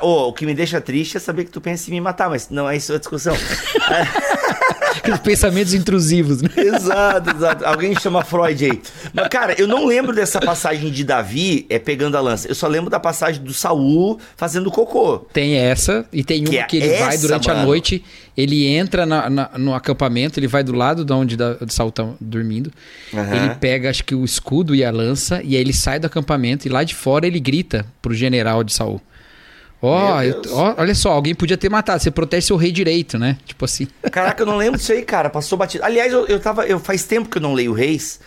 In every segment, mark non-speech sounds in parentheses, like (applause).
Ô, o que me deixa triste é saber que tu pensa em me matar, mas não é isso a discussão. (laughs) Aqueles pensamentos intrusivos, né? exato, exato. Alguém chama Freud aí. Mas, cara, eu não lembro dessa passagem de Davi é, pegando a lança. Eu só lembro da passagem do Saul fazendo cocô. Tem essa, e tem Que uma é que ele vai essa, durante a mano. noite, ele entra na- na- no acampamento, ele vai do lado de onde da, de Saul tá dormindo, Aham. ele pega, acho que o escudo e a lança, e aí ele sai do acampamento, e lá de fora ele grita pro general de Saul. Ó, Deus. ó, olha só, alguém podia ter matado, você protege seu rei direito, né? Tipo assim. (laughs) Caraca, eu não lembro disso aí, cara. Passou batido. Aliás, eu, eu tava. Eu, faz tempo que eu não leio Reis.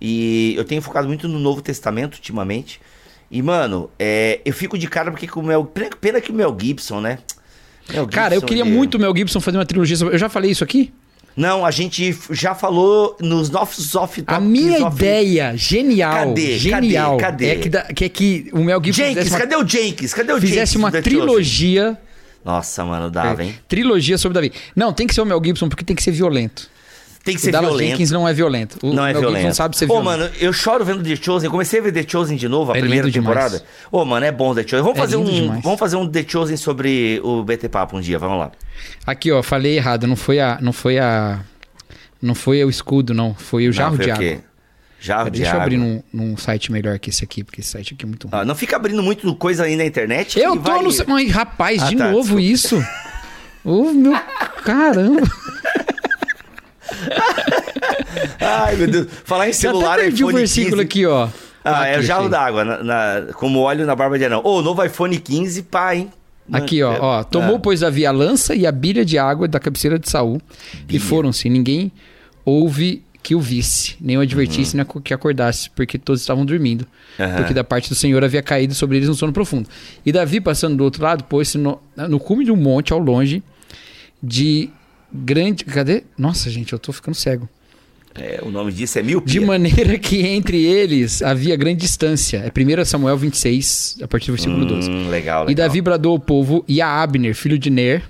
E eu tenho focado muito no Novo Testamento ultimamente. E, mano, é, eu fico de cara porque o Mel. Pena, que o Mel Gibson, né? Mel Cara, eu Gibson, queria ele- muito o Mel Gibson fazer uma trilogia. Eu já falei isso aqui? Não, a gente já falou nos nossos off A minha off- ideia genial, Cadê? genial, Cadê? Cadê? É, que da- que é que o Mel Gibson Jenkins, uma, cadê o Jenkins? Cadê o fizesse Jenkins uma trilogia Nossa, mano, dava, hein? Trilogia sobre Davi. Não, tem que ser o Mel Gibson porque tem que ser violento. Tem que o ser Dallas violento. Jenkins não é violento. O Não é Mel violento. Gibson sabe ser Ô, violento. mano, eu choro vendo The Chosen. Eu comecei a ver The Chosen de novo, a É primeira lindo demais. temporada. Ô, mano, é bom The Chosen. Vamos É fazer um, demais. vamos fazer um The Chosen sobre o BT Papo um dia, vamos lá. Aqui, ó, falei errado. Não foi a. Não foi a. Não foi o escudo, não. Foi o jarro Não, foi de o água. Jarro de Deixa eu água. abrir num, num site melhor que esse aqui, porque esse site aqui é muito ruim. Ah, não fica abrindo muito coisa aí na internet. eu tô vai... no. Mas, rapaz, Ah, de tá, novo isso. Ô, meu. (laughs) Caramba. Ai, meu Deus. Falar em Já celular, até perdi o iPhone versículo 15. aqui, ó. Ah, é o jarro d'água, como óleo na barba de anão. Ô, novo iPhone 15, pá, hein? Aqui, ó, É- ó. Tomou, Ah. pois, Davi a lança e a bilha de água da cabeceira de Saul. E foram-se. Ninguém houve que o visse, nem o advertisse, nem que acordasse, porque todos estavam dormindo. Uhum. Porque da parte do Senhor havia caído sobre eles um sono profundo. E Davi, passando do outro lado, pôs-se no, no cume de um monte ao longe de grande. Cadê? Nossa, gente, eu tô ficando cego. É, o nome disso é mil De maneira que entre eles havia grande distância. É 1 Samuel 26, a partir do versículo 12. Hum, legal, legal. E Davi bradou ao povo e a Abner, filho de Ner.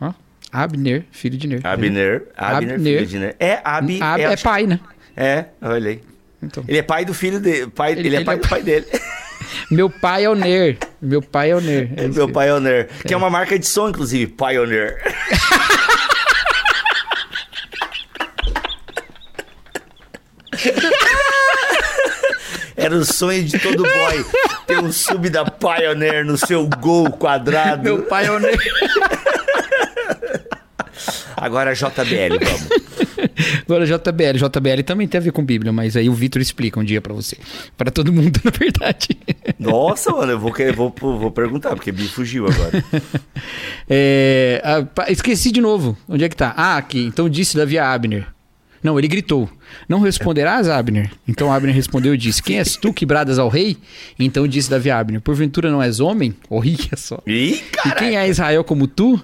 Ó, Abner, filho de Ner. Abner, Abner, Abner. filho de Ner. É, Abi, Ab- é, é pai, né? É, olha aí. Então, Ele é pai do filho dele. Pai, ele, Ele- é ele pai é do pai dele. (laughs) meu pai é o Ner. Meu pai é o Ner. (laughs) É Meu que- Pioneer. Que é uma marca de som, inclusive. Pioneer. (laughs) (laughs) Era o sonho de todo boy ter um sub da Pioneer no seu gol quadrado. Meu Ner. Agora JBL, vamos. Agora JBL. JBL também tem a ver com Bíblia, mas aí o Vitor explica um dia pra você. Pra todo mundo, (laughs) na verdade. Nossa, mano, eu vou, querer- vou, vou perguntar, porque me fugiu agora. (laughs) É, pa- esqueci de novo. Onde é que tá? Ah, aqui. Então disse Davi a Abner. Não, ele gritou: Não responderás, Abner? Então Abner respondeu e disse: Quem és tu que bradas ao rei? Então disse Davi a Abner: Porventura não és homem? Olha (laughs) só. Ih, E quem é Israel como tu?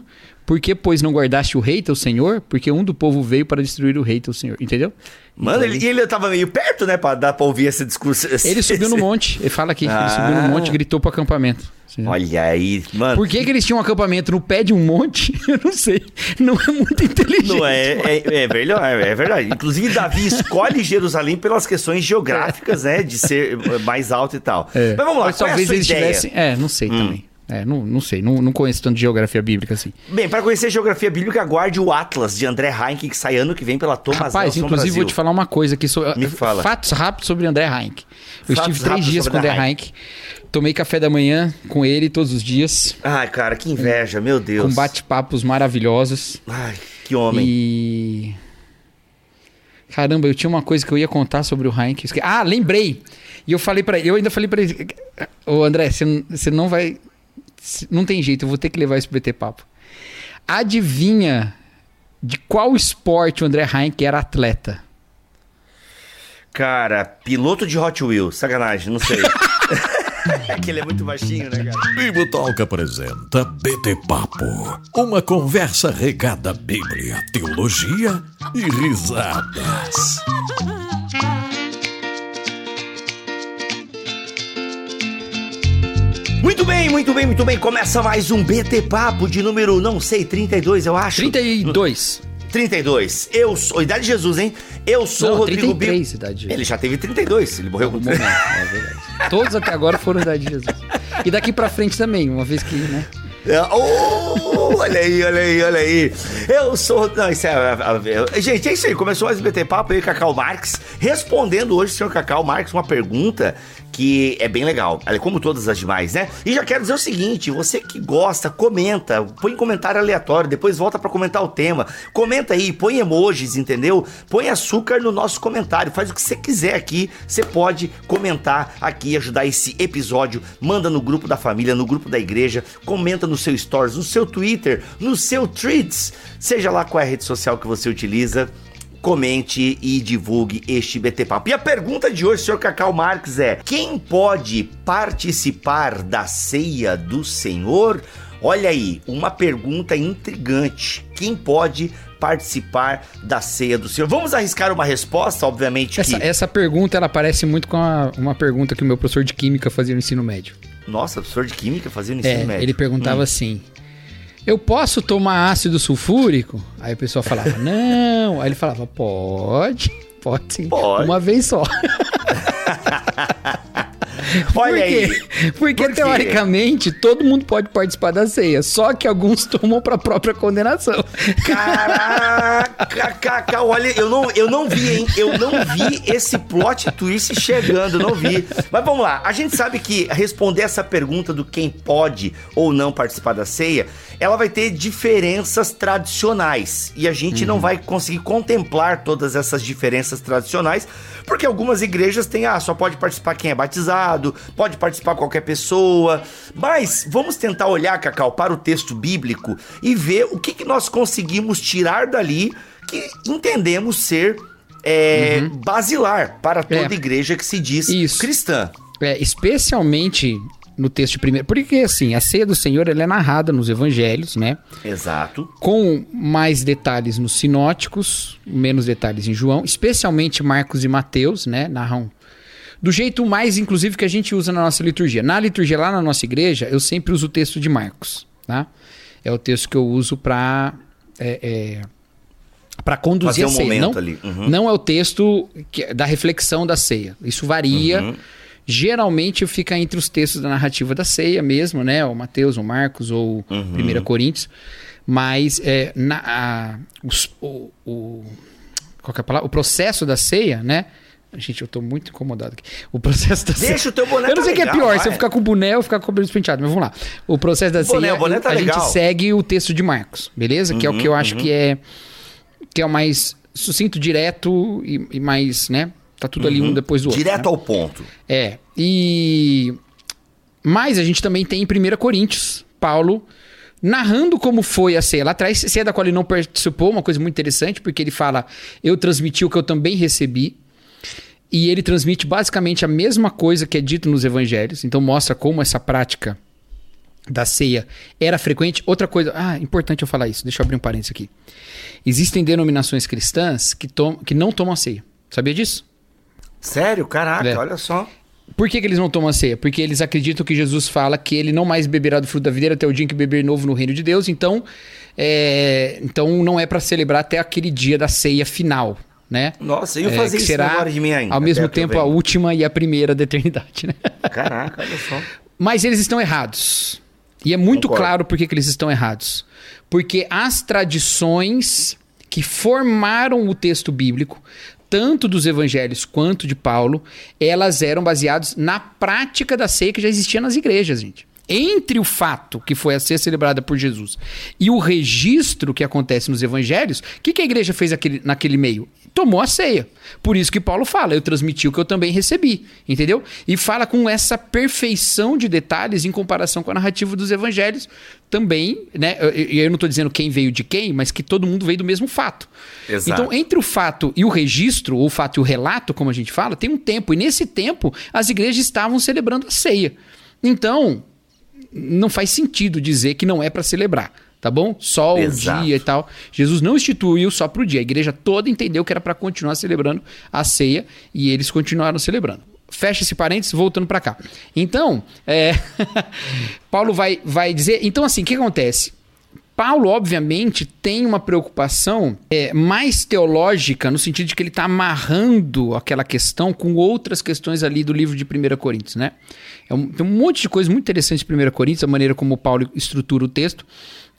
Por que, pois, não guardaste o rei, teu senhor? Porque um do povo veio para destruir o rei, teu senhor. Entendeu? Mano, ele, e ele tava meio perto, né? Pra dar pra ouvir esse discurso. esse- Ele subiu no esse- monte. Ele fala aqui. Ah. Ele subiu no monte e gritou pro acampamento. Entendeu? Olha aí, mano. Por que, que eles tinham um acampamento no pé de um monte? (laughs) Eu não sei. Não é muito inteligente. Não é, é, é verdade, é verdade. Inclusive, Davi escolhe Jerusalém pelas questões geográficas, né? De ser mais alto e tal. É. Mas vamos lá, Mas é talvez sua eles ideia? Hum. tivessem. É, não sei também. É, não, não sei. Não, não conheço tanto de geografia bíblica assim. Bem, para conhecer geografia bíblica, aguarde o Atlas de André Heinck, que sai ano que vem pela Thomas Rapaz, Nelson inclusive Brasil. vou te falar uma coisa aqui sobre. Me fala. Fatos rápidos sobre André Heinck. Eu Fatos estive três dias com André Heinck. Tomei café da manhã com ele todos os dias. Ai, cara, que inveja, meu Deus. Com bate-papos maravilhosos. Ai, que homem. E. Caramba, eu tinha uma coisa que eu ia contar sobre o Heinck. Ah, lembrei! E eu falei para ele, eu ainda falei pra ele: Ô André, você não vai. Não tem jeito, eu vou ter que levar isso pro BT Papo. Adivinha de qual esporte o André Heinck era atleta? Cara, piloto de Hot Wheels, sacanagem, não sei. (laughs) é que ele é muito baixinho, né, cara? Bibotalk apresenta BT Papo. Uma conversa regada à Bíblia, teologia e risadas. Muito bem, muito bem, muito bem. Começa mais um BT Papo de número, não sei, 32, eu acho. 32. 32. Eu sou. Idade de Jesus, hein? Eu sou Não, Rodrigo 33 Bill. idade de Ele já teve 32, ele morreu com Momento, (laughs) é verdade. Todos até agora foram idade de Jesus. E daqui pra frente também, uma vez que, né? É, oh, olha aí, olha aí, olha aí. Eu sou. Não, isso é, é, é, Gente, é isso aí. Começou mais o BT Papo aí, Cacau Marques, respondendo hoje, senhor Cacau Marques, uma pergunta que é bem legal, como todas as demais, né? E já quero dizer o seguinte: você que gosta, comenta, põe comentário aleatório, depois volta para comentar o tema. Comenta aí, põe emojis, entendeu? Põe açúcar no nosso comentário, faz o que você quiser aqui. Você pode comentar aqui, ajudar esse episódio. Manda no grupo da família, no grupo da igreja, comenta no seu stories, no seu Twitter, no seu Tweets, seja lá qual é a rede social que você utiliza comente e divulgue este BT Papo. E a pergunta de hoje, senhor Cacau Marques, é: quem pode participar da ceia do Senhor? Olha aí, uma pergunta intrigante. Quem pode participar da ceia do Senhor? Vamos arriscar uma resposta, obviamente. Essa, que... essa pergunta ela parece muito com a, uma pergunta que o meu professor de química fazia no ensino médio. Nossa, professor de química fazia no ensino é, médio. Ele perguntava hum. assim: eu posso tomar ácido sulfúrico? Aí o pessoal falava, (laughs) não. Aí ele falava, pode, pode sim. Pode. Uma vez só. (laughs) (laughs) Olha aí. Porque Por teoricamente todo mundo pode participar da ceia, só que alguns (laughs) tomam para própria condenação. Caraca, Cacá, olha, eu não, eu não vi, hein? Eu não vi esse plot twist chegando, não vi. Mas vamos lá, a gente sabe que responder essa pergunta do quem pode ou não participar da ceia, ela vai ter diferenças tradicionais e a gente uhum. não vai conseguir contemplar todas essas diferenças tradicionais, porque algumas igrejas têm, ah, só pode participar quem é batizado, pode participar qualquer pessoa. Mas vamos tentar olhar, Cacau, para o texto bíblico e ver o que, que nós conseguimos tirar dali que entendemos ser é, uhum. basilar para toda é. igreja que se diz Isso. cristã. É, especialmente no texto primeiro. Porque, assim, a ceia do Senhor ela é narrada nos evangelhos, né? Exato. Com mais detalhes nos sinóticos, menos detalhes em João, especialmente Marcos e Mateus, né? Narram do jeito mais, inclusive, que a gente usa na nossa liturgia. Na liturgia lá na nossa igreja, eu sempre uso o texto de Marcos, tá? É o texto que eu uso para é, é, para conduzir Fazer a ceia. Um não, uhum. não é o texto que, da reflexão da ceia. Isso varia. Uhum. Geralmente fica entre os textos da narrativa da ceia mesmo, né? O Mateus, o Marcos ou uhum. 1 Coríntios. Mas é, na, a, os, o, o, qual é a palavra? o processo da ceia, né? Gente, eu tô muito incomodado aqui. O processo da Deixa o teu boné Eu não sei o tá que é pior, vai. se eu ficar com o boné ou ficar com o cabelo penteado, mas vamos lá. O processo da boné, ceia, boné tá a legal. gente segue o texto de Marcos, beleza? Uhum, que é o que eu acho uhum. que é que é o mais sucinto, direto e, e mais, né? Tá tudo ali um uhum. depois do outro. Direto né? ao ponto. É. E. Mas a gente também tem em 1 Coríntios, Paulo narrando como foi a ceia lá atrás, ceia da qual ele não participou, uma coisa muito interessante, porque ele fala: Eu transmiti o que eu também recebi. E ele transmite basicamente a mesma coisa que é dito nos evangelhos, então mostra como essa prática da ceia era frequente. Outra coisa, ah, importante eu falar isso, deixa eu abrir um parênteses aqui. Existem denominações cristãs que, tom, que não tomam ceia. Sabia disso? Sério? Caraca, é. olha só. Por que, que, eles não tomam a ceia? Porque eles acreditam que Jesus fala que ele não mais beberá do fruto da videira até o dia em que beber novo no reino de Deus. Então, é, então não é para celebrar até aquele dia da ceia final, né? Nossa, eu é, fazer isso será de mim ainda. Ao mesmo tempo a última e a primeira da eternidade, né? Caraca, olha só. Mas eles estão errados. E é muito Concordo. claro por que, que eles estão errados. Porque as tradições que formaram o texto bíblico tanto dos evangelhos quanto de Paulo, elas eram baseadas na prática da ceia que já existia nas igrejas, gente. Entre o fato que foi a ser celebrada por Jesus e o registro que acontece nos evangelhos, o que, que a igreja fez aquele, naquele meio? Tomou a ceia. Por isso que Paulo fala, eu transmiti o que eu também recebi, entendeu? E fala com essa perfeição de detalhes em comparação com a narrativa dos evangelhos também, né? E eu, eu não estou dizendo quem veio de quem, mas que todo mundo veio do mesmo fato. Exato. Então, entre o fato e o registro, ou o fato e o relato, como a gente fala, tem um tempo. E nesse tempo, as igrejas estavam celebrando a ceia. Então, não faz sentido dizer que não é para celebrar tá bom? Só Exato. o dia e tal. Jesus não instituiu só pro dia. A igreja toda entendeu que era para continuar celebrando a ceia e eles continuaram celebrando. Fecha esse parênteses, voltando para cá. Então, é... (laughs) Paulo vai, vai dizer. Então, assim, o que acontece? Paulo, obviamente, tem uma preocupação é, mais teológica, no sentido de que ele está amarrando aquela questão com outras questões ali do livro de 1 Coríntios, né? É um, tem um monte de coisa muito interessante de 1 Coríntios, a maneira como Paulo estrutura o texto.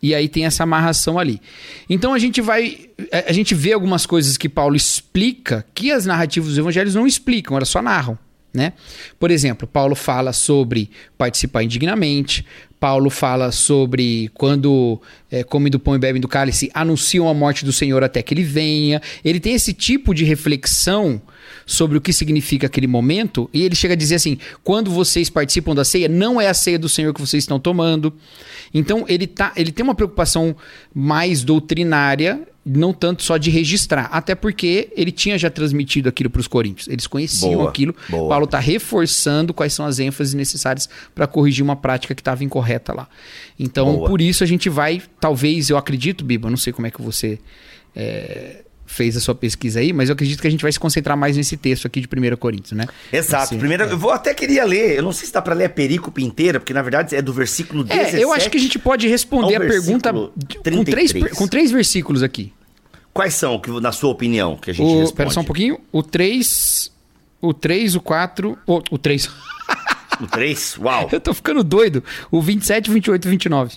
E aí tem essa amarração ali. Então a gente vai. A gente vê algumas coisas que Paulo explica que as narrativas dos evangelhos não explicam, elas só narram. Né? Por exemplo, Paulo fala sobre participar indignamente, Paulo fala sobre quando é, comem do pão e bebem do cálice, anunciam a morte do Senhor até que ele venha. Ele tem esse tipo de reflexão sobre o que significa aquele momento, e ele chega a dizer assim: quando vocês participam da ceia, não é a ceia do Senhor que vocês estão tomando. Então ele, tá, ele tem uma preocupação mais doutrinária não tanto só de registrar, até porque ele tinha já transmitido aquilo para os coríntios. Eles conheciam Boa, aquilo. boa. Paulo está reforçando quais são as ênfases necessárias para corrigir uma prática que estava incorreta lá. Então, Boa. por isso a gente vai, talvez, eu acredito, Biba, não sei como é que você é, fez a sua pesquisa aí, mas eu acredito que a gente vai se concentrar mais nesse texto aqui de 1 Coríntios, né? Exato. Esse- Primeiro, é. eu vou até queria ler. Eu não sei se dá pra ler a perícope inteira, porque na verdade é do versículo 17. É, eu acho que a gente pode responder a pergunta com três, 33. com três versículos aqui. Quais são, que, na sua opinião, que a gente O, responde? pera só um pouquinho. O 3, o 3, o 4, o, o 3. (laughs) O 3? Uau. (laughs) Eu tô ficando doido. O 27, 28 e 29.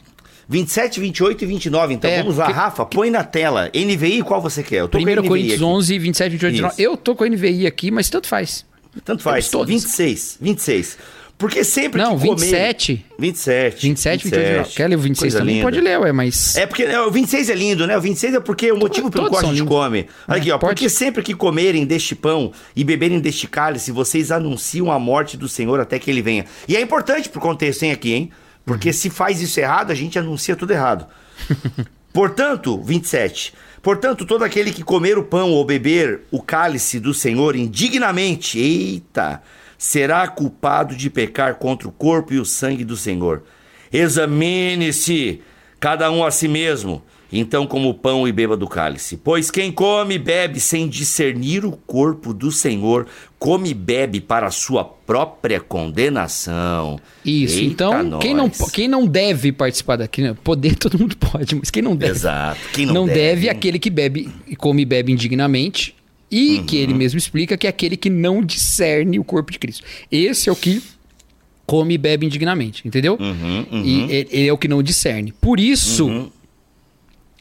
27, 28 e 29. Então É, vamos lá, porque- Rafa, põe na tela. NVI, qual você quer? Eu tô com 1 NVI Coríntios aqui. 11, 27, 28 e 29. Isso. Eu tô com a NVI aqui, mas tanto faz. Tanto faz. Todos. 26. 26. Porque sempre Não, que comer... 27. 27. 27, 28 e 29. Quer ler o 26 Coisa também? linda. Pode ler, ué, mas... É porque né, o 26 é lindo, né? O 26 é porque o motivo pelo qual a gente come. Olha É, aqui, ó. pode. Porque sempre que comerem deste pão e beberem deste cálice, vocês anunciam a morte do Senhor até que ele venha. E é importante pro contexto, hein, aqui, hein? Porque Uhum. se faz isso errado, a gente anuncia tudo errado. (laughs) Portanto, 27. Portanto, todo aquele que comer o pão ou beber o cálice do Senhor indignamente, eita, será culpado de pecar contra o corpo e o sangue do Senhor. Examine-se cada um a si mesmo, então como o pão e beba do cálice. Pois quem come e bebe sem discernir o corpo do Senhor, come e bebe para a sua própria condenação. Isso, Eita, então, quem não, quem não deve participar daqui, né? poder (laughs) todo mundo pode, mas quem não deve, Exato. Quem não, não, deve, deve é aquele que bebe e come e bebe indignamente e que Uhum. ele mesmo explica que é aquele que não discerne o corpo de Cristo. Esse é o que come e bebe indignamente, entendeu? Uhum, uhum. E ele- ele é o que não discerne. Por isso,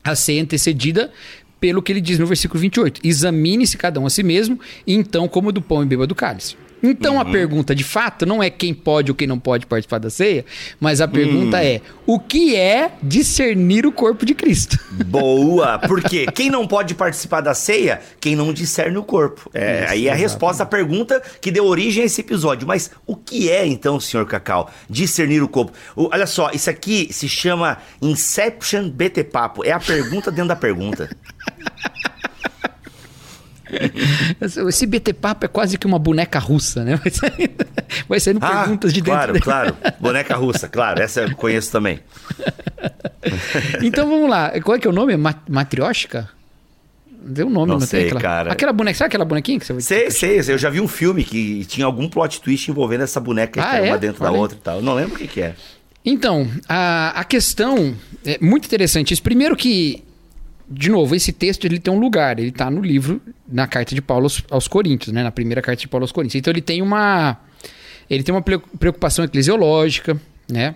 a é antecedida pelo que ele diz no versículo 28. Examine-se cada um a si mesmo, e então como do pão e beba do cálice. Então Uhum. a pergunta de fato não é quem pode ou quem não pode participar da ceia, mas a pergunta é o que é discernir o corpo de Cristo? Boa! Porque (laughs) quem não pode participar da ceia? Quem não discerne o corpo. É, Isso, aí é a resposta à pergunta que deu origem a esse episódio. Mas o que é, então, senhor Cacau, discernir o corpo? O- olha só, isso aqui se chama Inception BT Papo. É a pergunta dentro da pergunta. (laughs) Esse BT Papo é quase que uma boneca russa, né? Vai saindo, vai saindo perguntas de dentro Ah, claro, claro. Boneca russa, claro. Essa eu conheço também. (laughs) Então vamos lá. Qual é que é o nome? Ma Matrioshka? Tem um nome, Não não, sei, tem? Aquela, cara. aquela boneca, sabe aquela bonequinha que você Sei, sei, sei. Eu já vi um filme que tinha algum plot twist envolvendo essa boneca Ah, que era é? uma dentro da aí. outra e tal. Eu não lembro o que, que é. Então, a, a questão é muito interessante. Isso primeiro que, de novo, esse texto ele tem um lugar. Ele está no livro, na carta de Paulo aos, aos Coríntios, né? Na primeira carta de Paulo aos Coríntios. Então ele tem uma, ele tem uma pre- preocupação eclesiológica, né?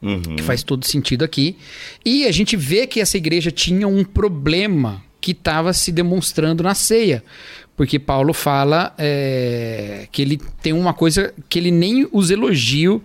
Uhum. que faz todo sentido aqui. E a gente vê que essa igreja tinha um problema que estava se demonstrando na ceia. Porque Paulo fala é, que ele tem uma coisa que ele nem os elogio.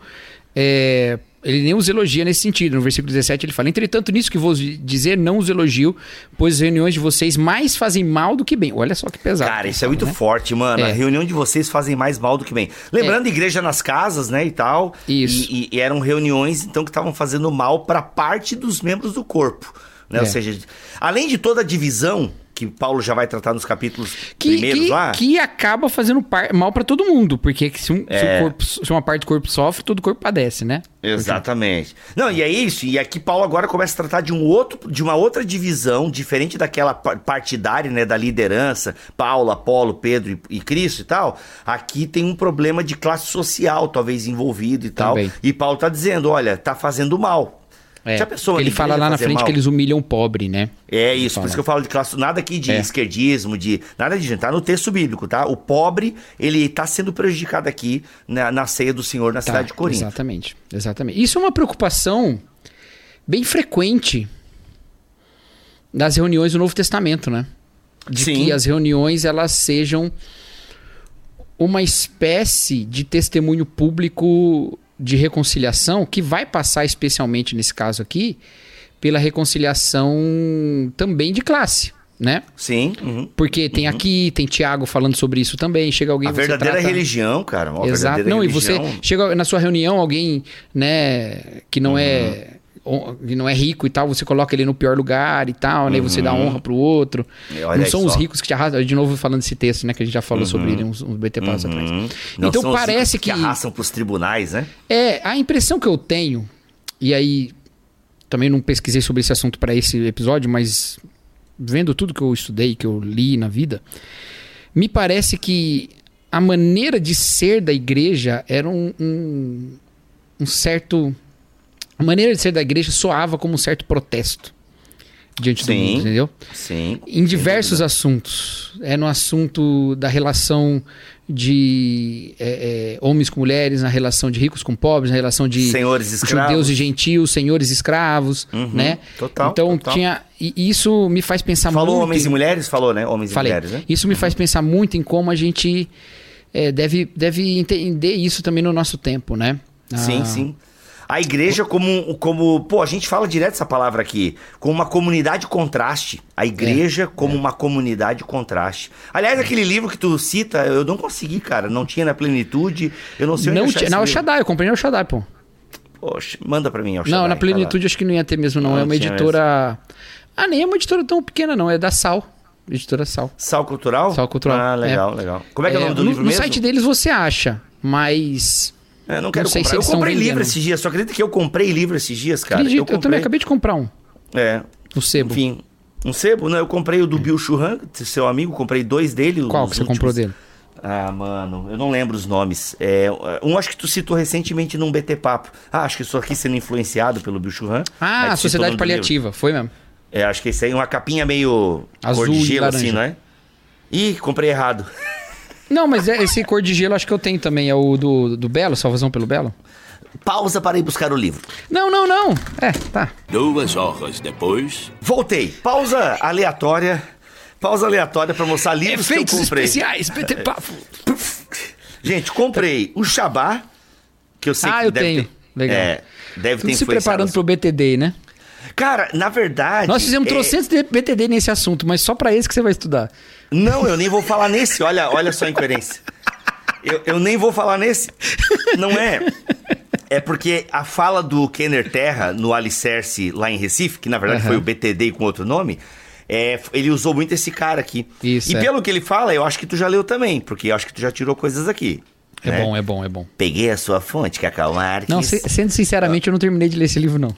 é, ele nem os elogia nesse sentido. No versículo 17 ele fala: Entretanto, nisso que vou dizer, não os elogio, pois as reuniões de vocês mais fazem mal do que bem. Olha só que pesado. Cara, isso é muito né? forte, mano. É. A reunião de vocês fazem mais mal do que bem. Lembrando, igreja nas casas, né, e tal. Isso. E, e- eram reuniões, então, que estavam fazendo mal pra parte dos membros do corpo. Né? Ou É. seja, além de toda a divisão que Paulo já vai tratar nos capítulos que, primeiros que, lá. que acaba fazendo par- mal pra todo mundo, porque se, um- se É. o corpo- se uma parte do corpo sofre, todo o corpo padece, né? Exatamente. Não, e é isso. E aqui Paulo agora começa a tratar de um outro, de uma outra divisão, diferente daquela pa- partidária, né, da liderança, Paulo, Apolo, Pedro e, e Cristo e tal. Aqui tem um problema de classe social, talvez envolvido e tal. Também. E Paulo tá dizendo, olha, tá fazendo mal. É, Já pensou ele a fala lá na frente mal? que eles humilham o pobre, né? É isso, por isso que eu falo de classe, nada aqui de É. esquerdismo, de nada de tá no texto bíblico, tá? O pobre, ele tá sendo prejudicado aqui na, na ceia do Senhor na cidade de Corinto. Tá, Exatamente, exatamente. Isso é uma preocupação bem frequente das reuniões do Novo Testamento, né? De Sim. que as reuniões elas sejam uma espécie de testemunho público de reconciliação que vai passar especialmente nesse caso aqui pela reconciliação também de classe, né? Sim. uhum. Porque tem aqui, tem Tiago falando sobre isso também, chega alguém A verdadeira trata- religião, cara. Exato. Não, e você religião. chega na sua reunião alguém, né, que não Uhum. é que não é rico e tal, você coloca ele no pior lugar e tal, né? e Você dá honra pro outro. Uhum. não são os ricos que te arrastam. De novo falando desse texto, né? Que a gente já falou sobre ele uns, uns BT passos atrás. Uhum. Não Então parece que. que arrastam pros tribunais, né? É, a impressão que eu tenho, e aí também não pesquisei sobre esse assunto para esse episódio, mas vendo tudo que eu estudei, que eu li na vida, me parece que a maneira de ser da igreja era um, um, um certo. A maneira de ser da igreja soava como um certo protesto diante do Sim. mundo, entendeu? Sim. Em diversos assuntos. É no assunto da relação de é, é, homens com mulheres, na relação de ricos com pobres, na relação de Senhores escravos. judeus e gentios, senhores escravos, Uhum, né? total, Então total. tinha e isso me faz pensar Falou muito. homens em- e mulheres? Falou, né? Homens Falei. e mulheres, né? Isso me faz pensar muito em como a gente é, deve deve entender isso também no nosso tempo, né? Sim, Ah, sim. A igreja como, como... Pô, a gente fala direto essa palavra aqui. Como uma comunidade contraste. A igreja como uma comunidade contraste. Aliás, aquele livro que tu cita, eu não consegui, cara. Não tinha na plenitude. Eu não sei onde Não, achar tinha, esse não, o. Shaddai, eu comprei no Shaddai, pô. Poxa, manda pra mim, Não, Shaddai, na tá plenitude acho que não ia ter mesmo, não. Não é uma editora. Ah, nem é uma editora tão pequena, não. É da Sal. Editora Sal. Sal Cultural? Sal Cultural, Ah, legal, legal. Como é que é, o nome do no, livro no mesmo? site deles você acha, mas. É, não quero não comprar. Eu comprei livro esses dias. Só acredita que eu comprei livro esses dias, cara? acredito, eu, comprei. também acabei de comprar um. É, No sebo. enfim. Um sebo? Não, eu comprei o do Bill Churran, seu amigo. Comprei dois dele. Qual que você últimos. comprou dele? Ah, mano, eu não lembro os nomes. É, um acho que tu citou recentemente num BT Papo. Ah, acho que estou aqui sendo influenciado pelo Bill Churran. Ah, Sociedade. Paliativa. Foi mesmo. É, acho que esse aí, uma capinha meio Azul cor de gelo, assim, não é? Ih, comprei errado. (laughs) Não, mas é- esse cor de gelo acho que eu tenho também. É o do, do Belo, Salvação pelo Belo? Pausa para ir buscar o livro. Não, não, não. É, tá. Duas horas depois. Voltei. Pausa aleatória. Pausa aleatória para mostrar livros que eu Efeitos comprei. especiais, Papo. (laughs) Gente, comprei o Shabá, que eu sei Ah, que eu deve tenho. ter... Legal. É, deve ter Tudo se influenciado preparando as- pro BTD, né? Cara, na verdade... Nós fizemos é- trocentos de BTD nesse assunto, mas só pra esse que você vai estudar. Não, eu nem vou falar nesse. Olha, olha só a incoerência. Eu, eu nem vou falar nesse. Não é. É porque a fala do Kenner Terra no Alicerce lá em Recife, que na verdade Aham. foi o BTD com outro nome, é, ele usou muito esse cara aqui. Isso, e é. pelo que ele fala, eu acho que tu já leu também, porque eu acho que tu já tirou coisas aqui. É né? bom, é bom, é bom. Peguei a sua fonte, Cacau Marques. Não, se- sendo sinceramente, eu não terminei de ler esse livro, não.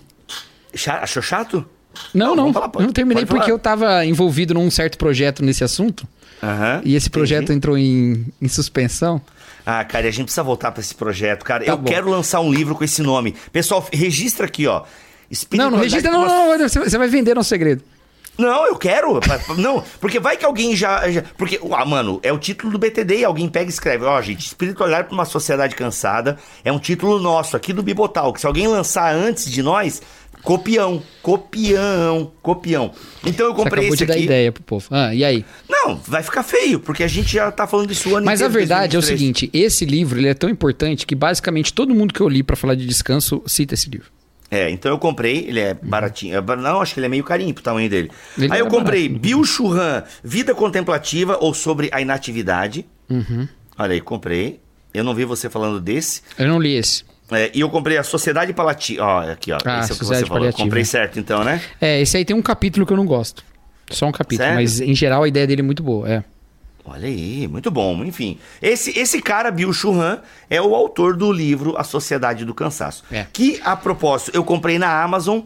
Achou chato? Não, Não, não. falar, pode- não terminei porque eu tava envolvido num certo projeto nesse assunto. Aham. E esse projeto entendi. entrou em, em suspensão. Ah, cara, a gente precisa voltar pra esse projeto, cara. Tá eu bom. quero lançar um livro com esse nome. Pessoal, registra aqui, ó. Não, não registra, não, não, não, você vai vender nosso segredo. Não, eu quero. (laughs) Não, porque vai que alguém já, já- Porque, ah, mano, é o título do BTD e alguém pega e escreve. Ó, gente, espiritualidade para uma sociedade cansada é um título nosso aqui do Bibotal. Que se alguém lançar antes de nós, copião, copião, copião. Então eu Você comprei acabou esse de dar ideia pro povo. Ah, e aí? Não, vai ficar feio, porque a gente já tá falando disso o ano Mas a verdade é o 2023. seguinte, esse livro ele é tão importante que basicamente todo mundo que eu li pra falar de descanso cita esse livro. É, então eu comprei, ele é baratinho. é Não, acho que ele é meio carinho pro tamanho dele. Ele Aí eu comprei barato. Bill Churran, Vida Contemplativa ou sobre a Inatividade. Uhum. Olha aí, comprei. Eu não vi você falando desse. Eu não li esse. É, e eu comprei a Sociedade Palativa. Ó, aqui, ó. Ah, esse é o que você falou. Paliativa. Comprei certo, então, né? É, esse aí tem um capítulo que eu não gosto. Só um capítulo, Sério? mas em geral a ideia dele é muito boa, é. Olha aí, muito bom. Enfim, esse, esse cara, Bill Churran, é o autor do livro A Sociedade do Cansaço. É. Que, a propósito, eu comprei na Amazon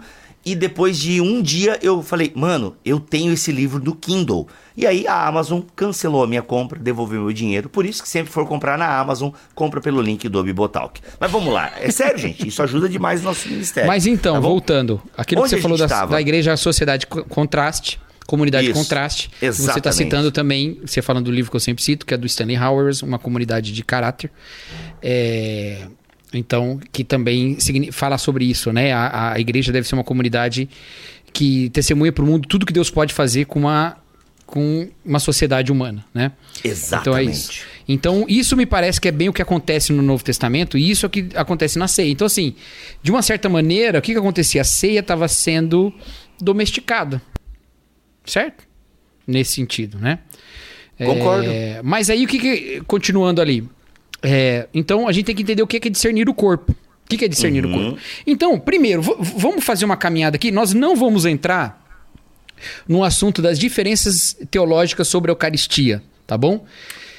E depois de um dia eu falei, mano, eu tenho esse livro no Kindle. E aí a Amazon cancelou a minha compra, devolveu meu dinheiro. Por isso que sempre for comprar na Amazon, compra pelo link do Bibotalk. Mas vamos lá, é sério, gente, isso ajuda demais o nosso ministério. Mas então, tá voltando, aquilo Onde que a você falou da, tava? da igreja Sociedade Co- Contraste, Comunidade Isso, Contraste. Você está exatamente. citando também, você falando do livro que eu sempre cito, que é do Stanley Howers, uma comunidade de caráter. É, então, que também fala sobre isso, né? A, a igreja deve ser uma comunidade que testemunha para o mundo tudo que Deus pode fazer com uma, com uma sociedade humana, né? Exatamente. Então é isso. Então, isso me parece que é bem o que acontece no Novo Testamento, e isso é o que acontece na ceia. Então, assim, de uma certa maneira, o que, que acontecia? A ceia estava sendo domesticada. Certo? Nesse sentido, né? Concordo. É, mas aí, o que, que. Continuando ali. É, então, a gente tem que entender o que é discernir o corpo. O que é discernir o corpo? Então, primeiro, vamos fazer uma caminhada aqui. Nós não vamos entrar no assunto das diferenças teológicas sobre a Eucaristia, tá bom?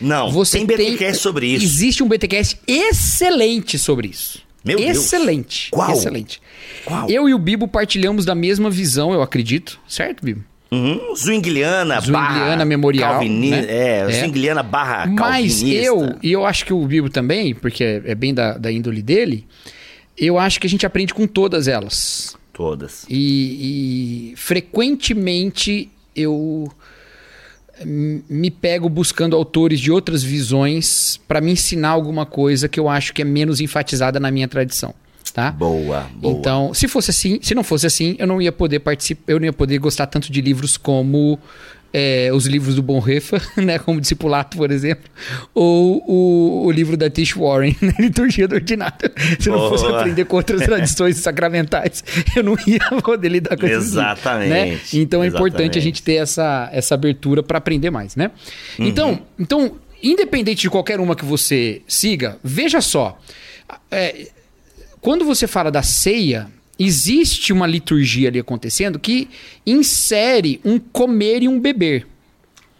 Não, Você tem BTcast sobre isso. Existe um BTcast excelente sobre isso. Meu Deus. excelente. Qual? Excelente. Qual? Eu e o Bibo partilhamos da mesma visão, eu acredito. Certo, Bibo? Uhum. Zwingliana, Zwingliana barra Memorial, Calvini... né? É, É. Zwingliana barra Mas calvinista. eu, e eu acho que o Bibo também, porque é é bem da, da índole dele, eu acho que a gente aprende com todas elas. Todas. E, e frequentemente eu me pego buscando autores de outras visões para me ensinar alguma coisa que eu acho que é menos enfatizada na minha tradição, tá? Boa, boa. Então, se fosse assim, se não fosse assim, eu não ia poder participar, eu não ia poder gostar tanto de livros como é, os livros do Bonhoeffer, (laughs) né, como Discipulato, por exemplo, ou o, o livro da Tish Warren, (laughs) né, Liturgia do Ordinário. Se não fosse Boa. aprender com outras tradições (laughs) sacramentais, eu não ia poder lidar com esses livros, Exatamente, né? Então é importante a exatamente. gente ter essa, essa abertura para aprender mais, né? Uhum. Então, então, independente de qualquer uma que você siga, veja só. é, quando você fala da ceia, existe uma liturgia ali acontecendo que insere um comer e um beber.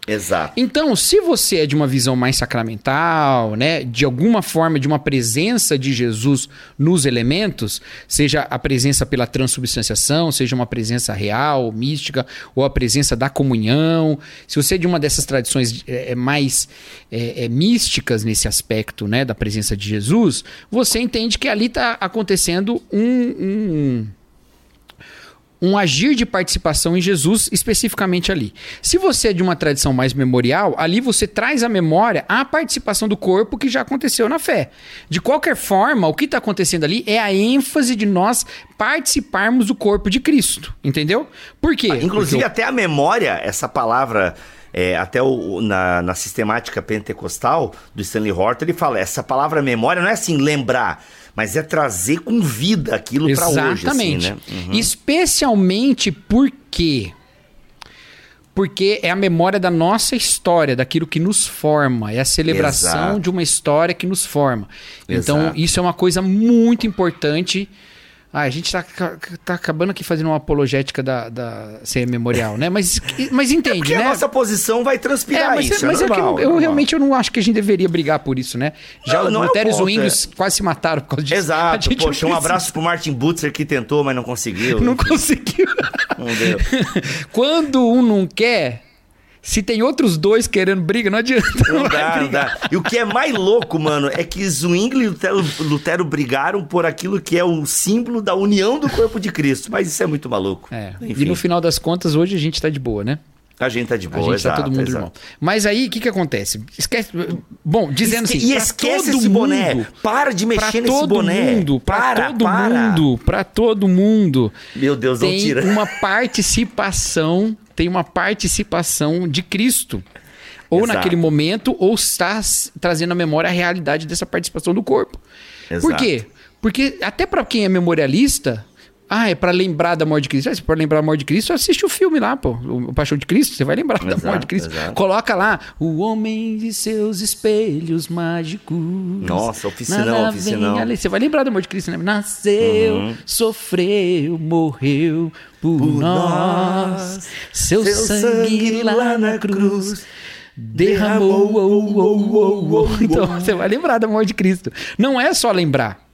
Exato. Então, se você é de uma visão mais sacramental, né, de alguma forma de uma presença de Jesus nos elementos, seja a presença pela transubstanciação, seja uma presença real, mística, ou a presença da comunhão, se você é de uma dessas tradições é, é, mais é, é, místicas nesse aspecto, né, da presença de Jesus, você entende que ali está acontecendo um- um um agir de participação em Jesus especificamente ali. Se você é de uma tradição mais memorial, ali você traz à memória a participação do corpo que já aconteceu na fé. De qualquer forma, o que está acontecendo ali é a ênfase de nós participarmos do corpo de Cristo, entendeu? Por quê? Inclusive, Porque até a memória, essa palavra, é, até o, na, na sistemática pentecostal do Stanley Horton, ele fala: essa palavra memória não é assim lembrar, mas é trazer com vida aquilo pra hoje. Exatamente. Assim, né? Uhum. Especialmente porque porque é a memória da nossa história, daquilo que nos forma, é a celebração Exato. de uma história que nos forma. Então, Exato. isso é uma coisa muito importante. Ah, a gente tá, ca- tá acabando aqui fazendo uma apologética da, da ceia memorial, né? Mas, mas entende, Porque né? a nossa posição vai É, transpirar mas, isso. mas é, que normal, eu, eu normal. realmente eu não acho que a gente deveria brigar por isso, né? Já Não, é os ponto, Zwingli's quase se mataram por causa disso. Exato. Poxa, um precisa- abraço pro Martin Butzer que tentou, mas não conseguiu. Não conseguiu. não deu. (laughs) Quando um não quer, se tem outros dois querendo briga, não adianta. Não (laughs) vai dá, não dá. E o que é mais louco, mano, é que Zwingli e Lutero, Lutero brigaram por aquilo que é o símbolo da união do corpo de Cristo. Mas isso é muito maluco. É, E no final das contas, hoje a gente tá de boa, né? A gente tá de A boa, gente exato, tá todo mundo exato. irmão. Mas aí, o que que acontece? Esquece. Bom, dizendo Esque- assim. e esquece todo esse boné. mundo, Para de mexer nesse todo boné. mundo, pra para, todo para. mundo, pra todo mundo. Meu Deus, não tem tira. uma participação, tem uma participação de Cristo. Ou Exato. naquele momento, ou está trazendo à memória a realidade dessa participação do corpo. Por Exato. quê? Porque até para quem é memorialista, ah, é para lembrar da morte de Cristo. Ah, se para lembrar da morte de Cristo, assiste o filme lá, pô, o Paixão de Cristo, você vai lembrar da Exato, morte de Cristo. exato. Coloca lá, o homem de seus espelhos mágicos. Nossa, oficinão, oficinão. Você vai lembrar da morte de Cristo, né? Nasceu, Uhum. sofreu, morreu por, Por nós. nós. Seu, Seu sangue lá na cruz derramou. derramou. oh, oh, oh. Então (laughs) você vai lembrar da morte de Cristo. Não é só lembrar.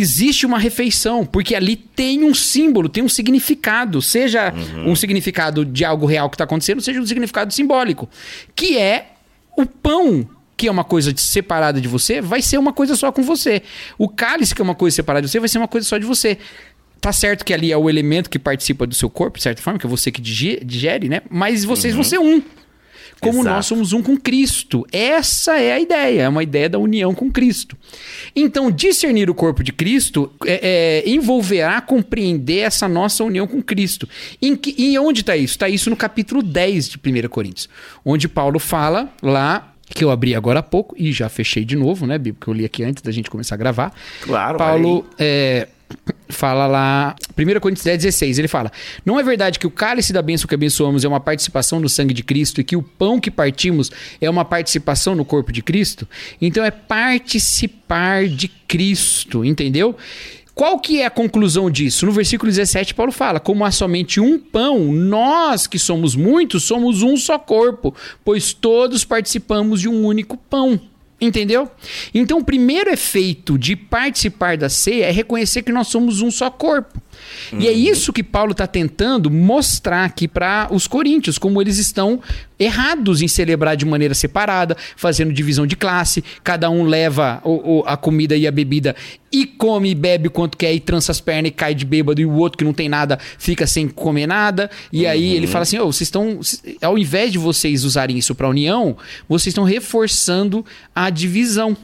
Existe uma refeição, porque ali tem um símbolo, tem um significado, seja Uhum. um significado de algo real que está acontecendo, seja um significado simbólico, que é o pão. Que é uma coisa separada de você, vai ser uma coisa só com você. O cálice, que é uma coisa separada de você, vai ser uma coisa só de você. Tá certo que ali é o elemento que participa do seu corpo, de certa forma, que é você que dige- digere, né? Mas vocês vão ser um. Como Exato. nós somos um com Cristo. Essa é a ideia, é uma ideia da união com Cristo. Então, discernir o corpo de Cristo é, é, envolverá compreender essa nossa união com Cristo. Em, que, em onde está isso? Está isso no capítulo 10 de 1 Coríntios, onde Paulo fala lá. Que eu abri agora há pouco e já fechei de novo, né, Bíblia? Que eu li aqui antes da gente começar a gravar. Claro, Paulo é, fala lá, 1 Coríntios 10, 16, ele fala: Não é verdade que o cálice da bênção que abençoamos é uma participação no sangue de Cristo e que o pão que partimos é uma participação no corpo de Cristo? Então é participar de Cristo, entendeu? Qual que é a conclusão disso? No versículo 17, Paulo fala: Como há somente um pão, nós que somos muitos somos um só corpo, pois todos participamos de um único pão. Entendeu? Então, o primeiro efeito de participar da ceia é reconhecer que nós somos um só corpo. E é isso que Paulo está tentando mostrar aqui para os coríntios, como eles estão errados em celebrar de maneira separada, fazendo divisão de classe, cada um leva o- o- a comida e a bebida e come e bebe o quanto quer e trança as pernas e cai de bêbado, e o outro que não tem nada fica sem comer nada. E aí ele fala assim: "Ô, vocês estão. Ao invés de vocês usarem isso para união, vocês estão reforçando a divisão.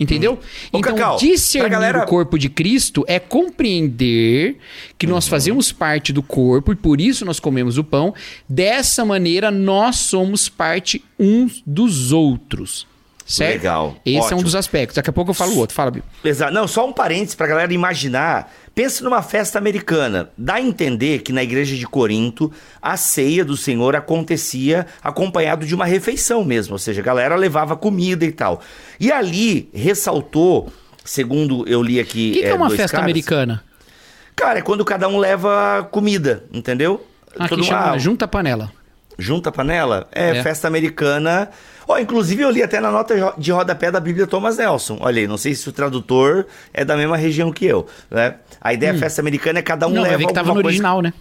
Entendeu? Ô, então, Cacau, discernir galera- o corpo de Cristo é compreender que nós fazemos parte do corpo e por isso nós comemos o pão. Dessa maneira, nós somos parte uns dos outros. Certo? Legal, Esse é um ótimo. dos aspectos. Daqui a pouco eu falo o outro. Fala, Bill. Exato. Não, só um parênteses pra galera imaginar. Pensa numa festa americana. Dá a entender que na igreja de Corinto a ceia do Senhor acontecia acompanhado de uma refeição mesmo. Ou seja, a galera levava comida e tal. E ali ressaltou, segundo eu li aqui. O que, que é, uma dois festa caras, americana? Cara, é quando cada um leva comida, entendeu? Aqui Todo- chama ah, junta panela. Junta panela? É, É. festa americana. Ó, inclusive eu li até na nota de rodapé da Bíblia Thomas Nelson. Olha aí, não sei se o tradutor é da mesma região que eu, né? A ideia da festa americana é cada um Hum. Não, leva ver que tava no coisa- original, né?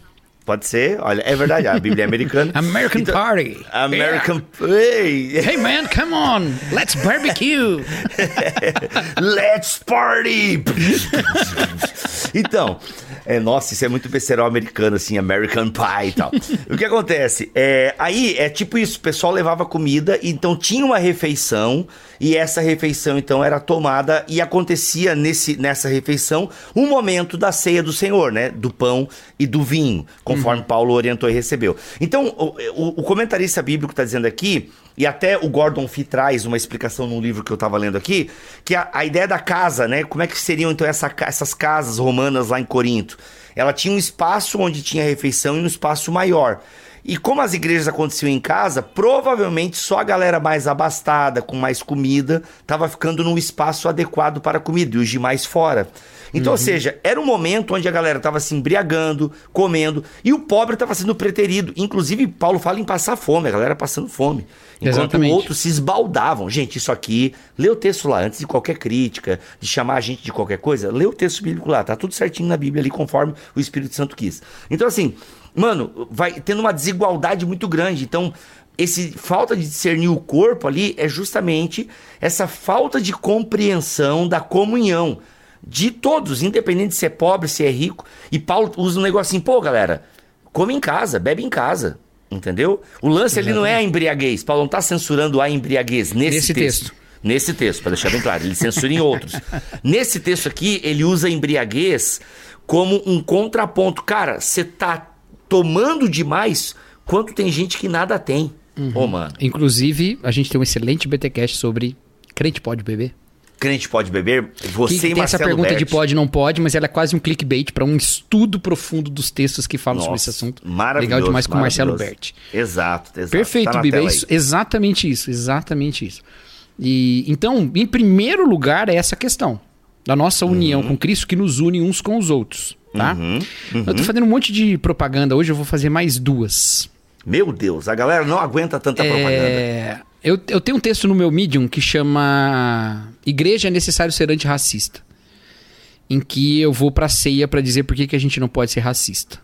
Pode ser, olha, é verdade, a Bíblia é (laughs) americana. American Então- Party. American... Ei, Hey man, come on, let's barbecue. (laughs) Let's party! (laughs) então, é, nossa, isso é muito besterol americano, assim, American Pie e tal. o que acontece? É, aí é tipo isso: o pessoal levava comida, então tinha uma refeição, e essa refeição então era tomada, e acontecia nesse, nessa refeição um momento da ceia do Senhor, né? Do pão e do vinho, conforme Paulo orientou e recebeu. Então, o, o- o comentarista bíblico está dizendo aqui e até o Gordon Fee traz uma explicação num livro que eu tava lendo aqui, que a, a ideia da casa, né? Como é que seriam então essa essas casas romanas lá em Corinto? Ela tinha um espaço onde tinha refeição e um espaço maior. E como as igrejas aconteciam em casa, provavelmente só a galera mais abastada, com mais comida, estava ficando num espaço adequado para comida e os demais fora. Então, ou seja, era um momento onde a galera estava se embriagando, comendo, e o pobre estava sendo preterido. Inclusive, Paulo fala em passar fome, a galera passando fome. Enquanto Exatamente. outros se esbaldavam. Gente, isso aqui, lê o texto lá, antes de qualquer crítica, de chamar a gente de qualquer coisa, lê o texto bíblico lá, tá tudo certinho na Bíblia ali, conforme o Espírito Santo quis. Então, assim, mano, vai tendo uma desigualdade muito grande. Então, esse falta de discernir o corpo ali é justamente essa falta de compreensão da comunhão de todos, independente se é pobre, se é rico. E Paulo usa um negócio assim, pô, galera, come em casa, bebe em casa. Entendeu? O lance ali não é a embriaguez. Paulo não tá censurando a embriaguez nesse, Nesse texto. texto. Nesse texto, para deixar bem claro. Ele censura em outros. (laughs) Nesse texto aqui, ele usa a embriaguez como um contraponto. Cara, você tá tomando demais quanto tem gente que nada tem. Ô, mano. Inclusive, a gente tem um excelente BTcast sobre crente pode beber. Crente pode beber? Você Que e tem essa Marcelo pergunta de pode não pode, mas ela é quase um clickbait para um estudo profundo dos textos que falam sobre esse Nossa, assunto. Maravilhoso. Legal demais com o Marcelo. Berti. Exato, exato. Perfeito, Tá Biba. É isso, exatamente isso, exatamente isso. E então, em primeiro lugar, é essa questão da nossa união com Cristo que nos une uns com os outros, tá? Uhum, Eu tô fazendo um monte de propaganda hoje, eu vou fazer mais duas. Meu Deus, a galera não aguenta tanta propaganda. Eu, eu tenho um texto no meu Medium que chama Igreja é necessário ser antirracista. em que eu vou pra ceia pra dizer por que, que a gente não pode ser racista.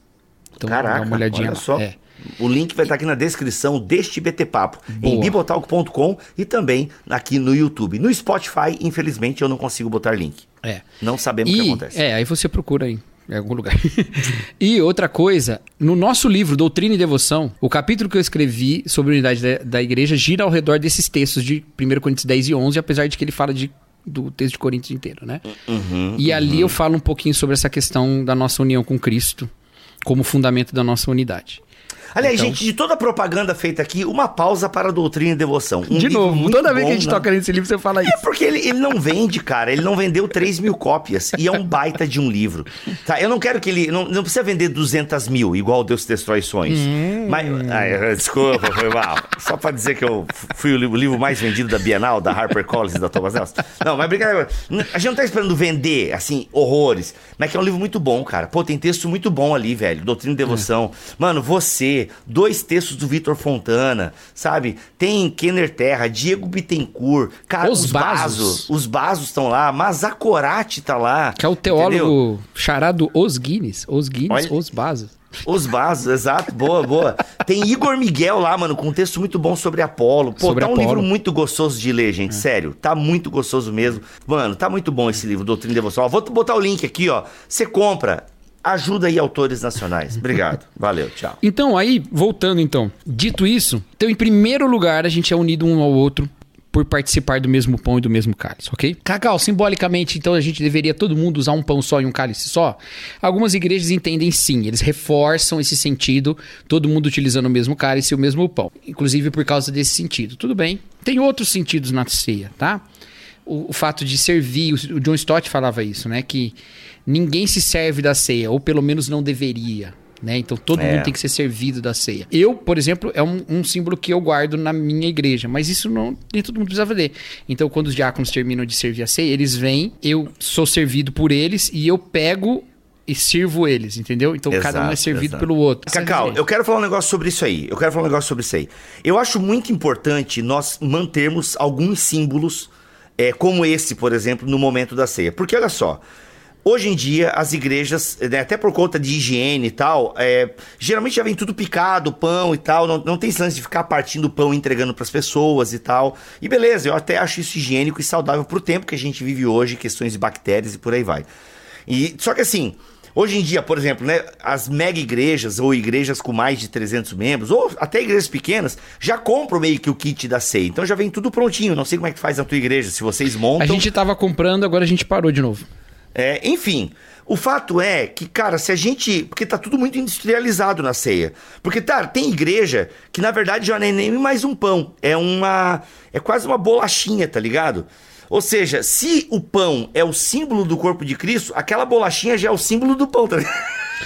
Então, Caraca, dá uma olhadinha olha lá. só. É. O link vai estar aqui na descrição deste BT Papo, em Boa. bibotalk.com e também aqui no YouTube. No Spotify, infelizmente, eu não consigo botar link. É. Não sabemos o que E, acontece. é, aí você procura aí. Em algum lugar. (laughs) e outra coisa, no nosso livro Doutrina e Devoção, o capítulo que eu escrevi sobre a unidade da, da igreja gira ao redor desses textos de 1 Coríntios 10 e 11, apesar de que ele fala de, do texto de Coríntios inteiro, né? Uhum, e ali eu falo um pouquinho sobre essa questão da nossa união com Cristo como fundamento da nossa unidade. Aliás, Então- gente, de toda a propaganda feita aqui, uma pausa para a doutrina e devoção. Um de novo, toda vez que a gente né? toca nesse livro, você fala isso. É porque ele, ele não vende, cara. Ele não vendeu 3 mil cópias. E é um baita de um livro. Tá? Eu não quero que ele. Não, não precisa vender 200 mil, igual Deus Destrói Sonhos. Hum. Mas. Ai, (laughs) desculpa, foi mal. Só pra dizer que eu fui o livro, mais vendido da Bienal, da HarperCollins e da Thomas Nelson. Não, mas brincadeira. A gente não tá esperando vender, assim, horrores. Mas que é um livro muito bom, cara. Pô, tem texto muito bom ali, velho. Doutrina e Devoção. Mano, você, dois textos do Vitor Fontana, sabe? Tem Kenner Terra, Diego Bittencourt, cara, Os os, Basos. Basos. Os Basos estão lá, Mazacorati tá lá. Que é o entendeu? teólogo charado Os Guinness. Os Guinness, Olha- Os Bases. Os Basos, exato, boa, boa. Tem Igor Miguel lá, mano, com um texto muito bom sobre Apolo. Pô, Sobre tá um Apolo. livro muito gostoso de ler, gente, sério. Tá muito gostoso mesmo. Mano, tá muito bom esse livro, Doutrina e Devoção. Ó, vou botar o link aqui, ó. Você compra, ajuda aí autores nacionais. Obrigado. (laughs) Valeu, tchau. Então, aí, voltando então. Dito isso, então, em primeiro lugar, a gente é unido um ao outro por participar do mesmo pão e do mesmo cálice, ok? Cacau, simbolicamente, então, a gente deveria todo mundo usar um pão só e um cálice só? Algumas igrejas entendem sim, eles reforçam esse sentido, todo mundo utilizando o mesmo cálice e o mesmo pão. Inclusive por causa desse sentido. Tudo bem. Tem outros sentidos na ceia, tá? o, o fato de servir, o, o John Stott falava isso, né? Que ninguém se serve da ceia, ou pelo menos não deveria. Né? Então todo É. mundo tem que ser servido da ceia. Eu, por exemplo, é um, um símbolo que eu guardo na minha igreja, mas isso não nem todo mundo precisa fazer. Então, quando os diáconos terminam de servir a ceia, eles vêm, eu sou servido por eles e eu pego e sirvo eles, entendeu? Então cada um é Exato, servido exato. pelo outro. Cacau, é eu quero falar um negócio sobre isso aí. Eu quero falar um negócio sobre isso aí. Eu acho muito importante nós mantermos alguns símbolos, é, como esse, por exemplo, no momento da ceia. Porque olha só. Hoje em dia, as igrejas, né, até por conta de higiene e tal, é, geralmente já vem tudo picado, pão e tal. Não, não tem lance de ficar partindo o pão e entregando pras pessoas e tal. E beleza, eu até acho isso higiênico e saudável pro tempo que a gente vive hoje, questões de bactérias e por aí vai. E, só que assim, Hoje em dia, por exemplo, né, as mega igrejas ou igrejas com mais de 300 membros, ou até igrejas pequenas, já compram meio que o kit da ceia. Então já vem tudo prontinho. Não sei como é que faz na tua igreja, se vocês montam. A gente tava comprando, agora a gente parou de novo. É, enfim, o fato é que, cara, se a gente. Porque tá tudo muito industrializado na ceia. Porque, tá, tem igreja que na verdade já não é nem mais um pão. É uma. É quase uma bolachinha, tá ligado? Ou seja, se o pão é o símbolo do corpo de Cristo, aquela bolachinha já é o símbolo do pão, tá ligado?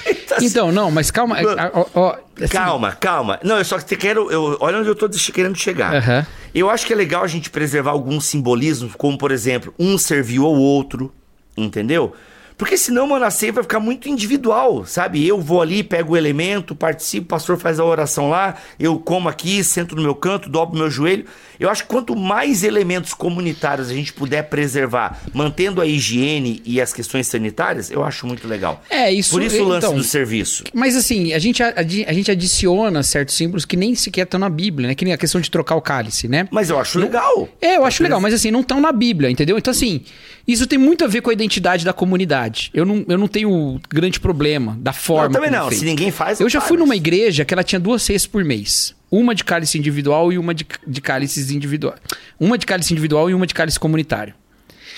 Então, (laughs) assim, Então, não, mas calma. ó, ó, assim, Calma, calma. Não, eu só te quero. Eu, olha onde eu tô querendo chegar. Aham. Eu acho que é legal a gente preservar alguns simbolismos, como por exemplo, um serviu ao outro, entendeu? Porque senão, mano, a ceia vai ficar muito individual, sabe? Eu vou ali, pego o elemento, participo, o pastor faz a oração lá, eu como aqui, sento no meu canto, dobro meu joelho. Eu acho que quanto mais elementos comunitários a gente puder preservar, mantendo a higiene e as questões sanitárias, eu acho muito legal. É, isso- Por isso o lance então- do serviço. Mas assim, a gente, adi- a gente adiciona certos símbolos que nem sequer estão na Bíblia, né? Que nem a questão de trocar o cálice, né? Mas eu acho legal. É, eu acho legal, mas assim, não estão na Bíblia, entendeu? Então, assim, isso tem muito a ver com a identidade da comunidade. Eu não, eu não tenho grande problema da forma. Não, também como é não. feito. Se ninguém faz, Eu já faz. fui numa igreja que ela tinha duas ceias por mês. Uma de cálice individual e uma de, de cálices individuais. Uma de cálice individual e uma de cálice comunitário.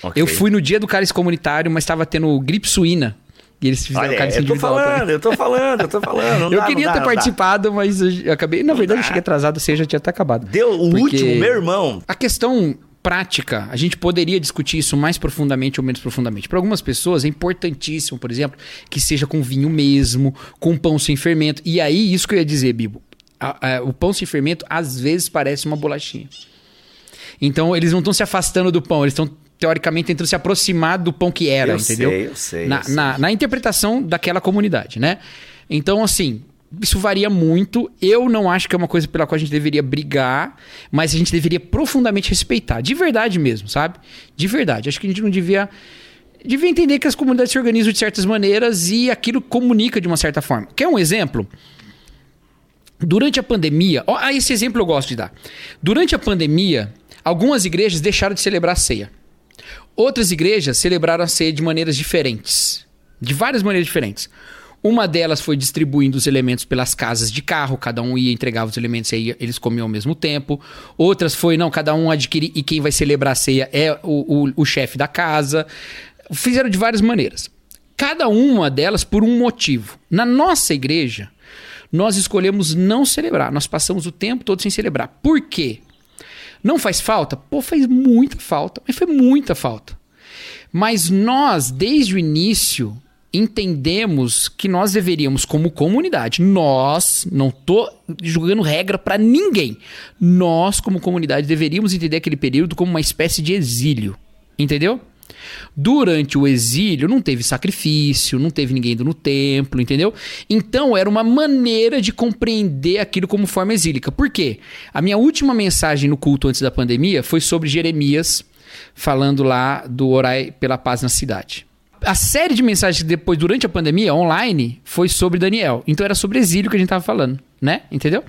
Ok. Eu fui no dia do cálice comunitário, mas estava tendo gripe suína. E eles fizeram Olha, cálice eu tô individual. também. falando, eu tô falando, eu tô falando. não Eu dá, queria não dá, ter não dá. participado, mas eu acabei. Na verdade, eu cheguei atrasado, ou seja, já tinha até acabado. Deu o último, meu irmão. A questão prática, a gente poderia discutir isso mais profundamente ou menos profundamente. Para algumas pessoas é importantíssimo, por exemplo, que seja com vinho mesmo, com pão sem fermento. E aí, isso que eu ia dizer, Bibo. a- a- o pão sem fermento às vezes parece uma bolachinha. Então, eles não estão se afastando do pão, eles estão teoricamente tentando se aproximar do pão que era, Eu entendeu? sei, eu sei, Na, eu sei. na- na interpretação daquela comunidade, né? Então, assim, isso varia muito. Eu não acho que é uma coisa pela qual a gente deveria brigar, mas a gente deveria profundamente respeitar. De verdade mesmo, sabe? De verdade. Acho que a gente não devia devia entender que as comunidades se organizam de certas maneiras e aquilo comunica de uma certa forma. Quer um exemplo? Durante a pandemia, ó, ah, esse exemplo eu gosto de dar. Durante a pandemia, algumas igrejas deixaram de celebrar a ceia. Outras igrejas celebraram a ceia de maneiras diferentes. De várias maneiras diferentes. Uma delas foi distribuindo os elementos pelas casas de carro, cada um ia entregar os elementos e aí eles comiam ao mesmo tempo. Outras foi, não, cada um adquirir e quem vai celebrar a ceia é o, o, o chefe da casa. Fizeram de várias maneiras. Cada uma delas por um motivo. Na nossa igreja, nós escolhemos não celebrar. Nós passamos o tempo todo sem celebrar. Por quê? Não faz falta? Pô, faz muita falta. Mas foi muita falta. Mas nós, desde o início, entendemos que nós deveríamos, como comunidade, nós, não tô jogando regra para ninguém, nós, como comunidade, deveríamos entender aquele período como uma espécie de exílio. Entendeu? Durante o exílio não teve sacrifício, não teve ninguém indo no templo, entendeu? Então era uma maneira de compreender aquilo como forma exílica. Por quê? A minha última mensagem no culto antes da pandemia foi sobre Jeremias, falando lá do orai pela paz na cidade a série de mensagens depois, durante a pandemia, online, foi sobre Daniel. Então era sobre exílio que a gente estava falando, né? Entendeu?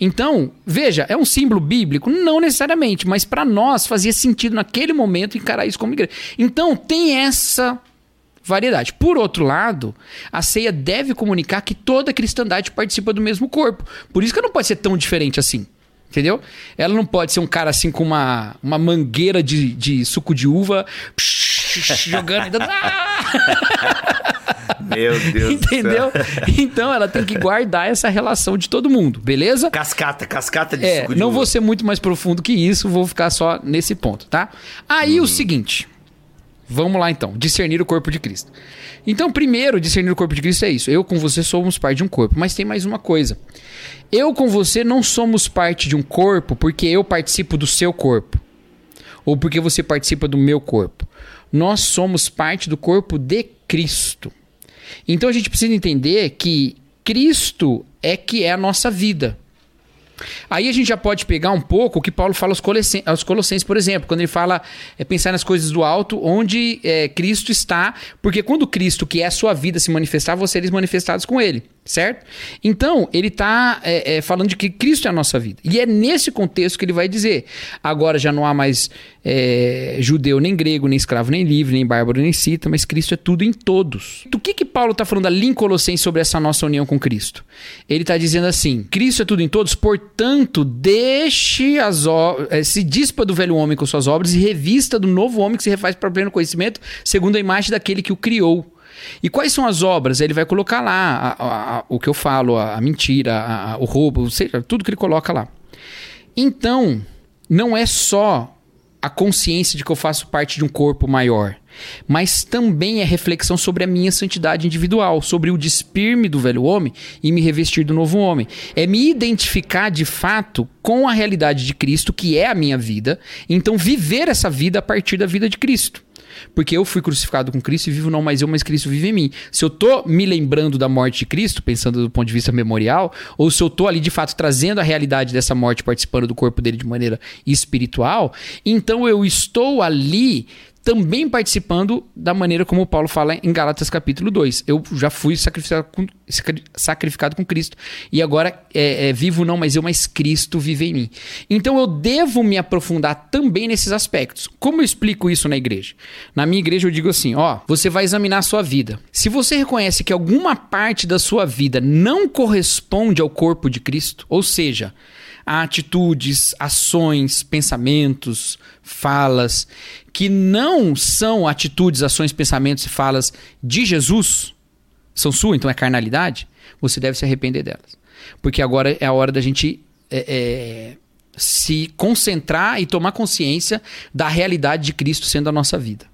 Então, veja, é um símbolo bíblico? Não necessariamente, mas para nós fazia sentido naquele momento encarar isso como igreja. Então, tem essa variedade. Por outro lado, a ceia deve comunicar que toda a cristandade participa do mesmo corpo. Por isso que não pode ser tão diferente assim. Entendeu? Ela não pode ser um cara assim com uma, uma mangueira de, de suco de uva psh, jogando e dando. (laughs) Meu Deus Entendeu? Então ela tem que guardar essa relação de todo mundo, beleza? Cascata, cascata de É, não vou ser muito mais profundo que isso, vou ficar só nesse ponto, tá? Aí o seguinte. Vamos lá então, discernir o corpo de Cristo. Então, primeiro, discernir o corpo de Cristo é isso. Eu com você somos parte de um corpo, mas tem mais uma coisa. Eu com você não somos parte de um corpo porque eu participo do seu corpo ou porque você participa do meu corpo. Nós somos parte do corpo de Cristo. Então a gente precisa entender que Cristo é que é a nossa vida. Aí a gente já pode pegar um pouco o que Paulo fala aos Colossenses, aos Colossenses, por exemplo, quando ele fala é, pensar nas coisas do alto, onde é, Cristo está, porque quando Cristo, que é a sua vida, se manifestar, vocês serem manifestados com ele, certo? Então, ele está é, é, falando de que Cristo é a nossa vida. E é nesse contexto que ele vai dizer: agora já não há mais é, judeu, nem grego, nem escravo, nem livre, nem bárbaro, nem cita, mas Cristo é tudo em todos. Do que, que Paulo está falando ali em Colossenses sobre essa nossa união com Cristo? Ele está dizendo assim: Cristo é tudo em todos, portanto, deixe as eh, se dispa do velho homem com suas obras e revista do novo homem que se refaz para o pleno conhecimento, segundo a imagem daquele que o criou. E quais são as obras? Ele vai colocar lá a- a- a- o que eu falo, a, mentira, o roubo, ou seja, tudo que ele coloca lá. Então, não é só a consciência de que eu faço parte de um corpo maior, mas também é reflexão sobre a minha santidade individual, sobre o despir-me do velho homem e me revestir do novo homem. É me identificar de fato com a realidade de Cristo, que é a minha vida, então viver essa vida a partir da vida de Cristo. Porque eu fui crucificado com Cristo e vivo não mais eu, mas Cristo vive em mim. Se eu tô me lembrando da morte de Cristo, pensando do ponto de vista memorial, ou se eu tô ali de fato trazendo a realidade dessa morte, participando do corpo dele de maneira espiritual, então eu estou ali também participando da maneira como Paulo fala em Gálatas capítulo 2. Eu já fui sacrificado com, sacri- sacrificado com Cristo. E agora é, é, vivo não, mas eu, mas Cristo vive em mim. Então eu devo me aprofundar também nesses aspectos. Como eu explico isso na igreja? Na minha igreja eu digo assim, ó, você vai examinar a sua vida. Se você reconhece que alguma parte da sua vida não corresponde ao corpo de Cristo, ou seja, atitudes, ações, pensamentos, falas que não são atitudes, ações, pensamentos e falas de Jesus, são sua, então é carnalidade, você deve se arrepender delas. Porque agora é a hora da gente é, é, se concentrar e tomar consciência da realidade de Cristo sendo a nossa vida.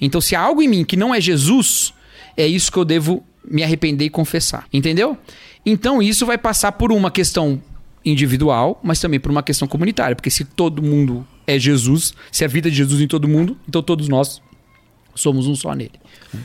Então, se há algo em mim que não é Jesus, é isso que eu devo me arrepender e confessar. Entendeu? Então, isso vai passar por uma questão individual, mas também por uma questão comunitária. Porque se todo mundo é Jesus, se a vida é de Jesus em todo mundo, então todos nós somos um só nele.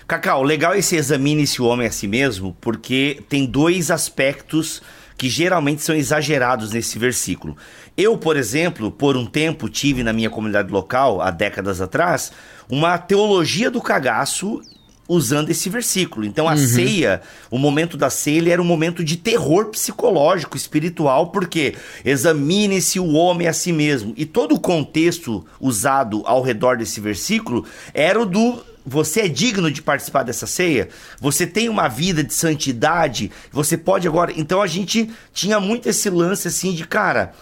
Cacau, legal esse examine esse homem a si mesmo, porque tem dois aspectos que geralmente são exagerados nesse versículo. Eu, por exemplo, por um tempo tive na minha comunidade local, há décadas atrás, uma teologia do cagaço usando esse versículo. Então a Uhum. ceia, o momento da ceia, ele era um momento de terror psicológico, espiritual, porque examine-se o homem a si mesmo. E todo o contexto usado ao redor desse versículo era o do você é digno de participar dessa ceia? Você tem uma vida de santidade? Você pode agora. Então a gente tinha muito esse lance assim de, cara,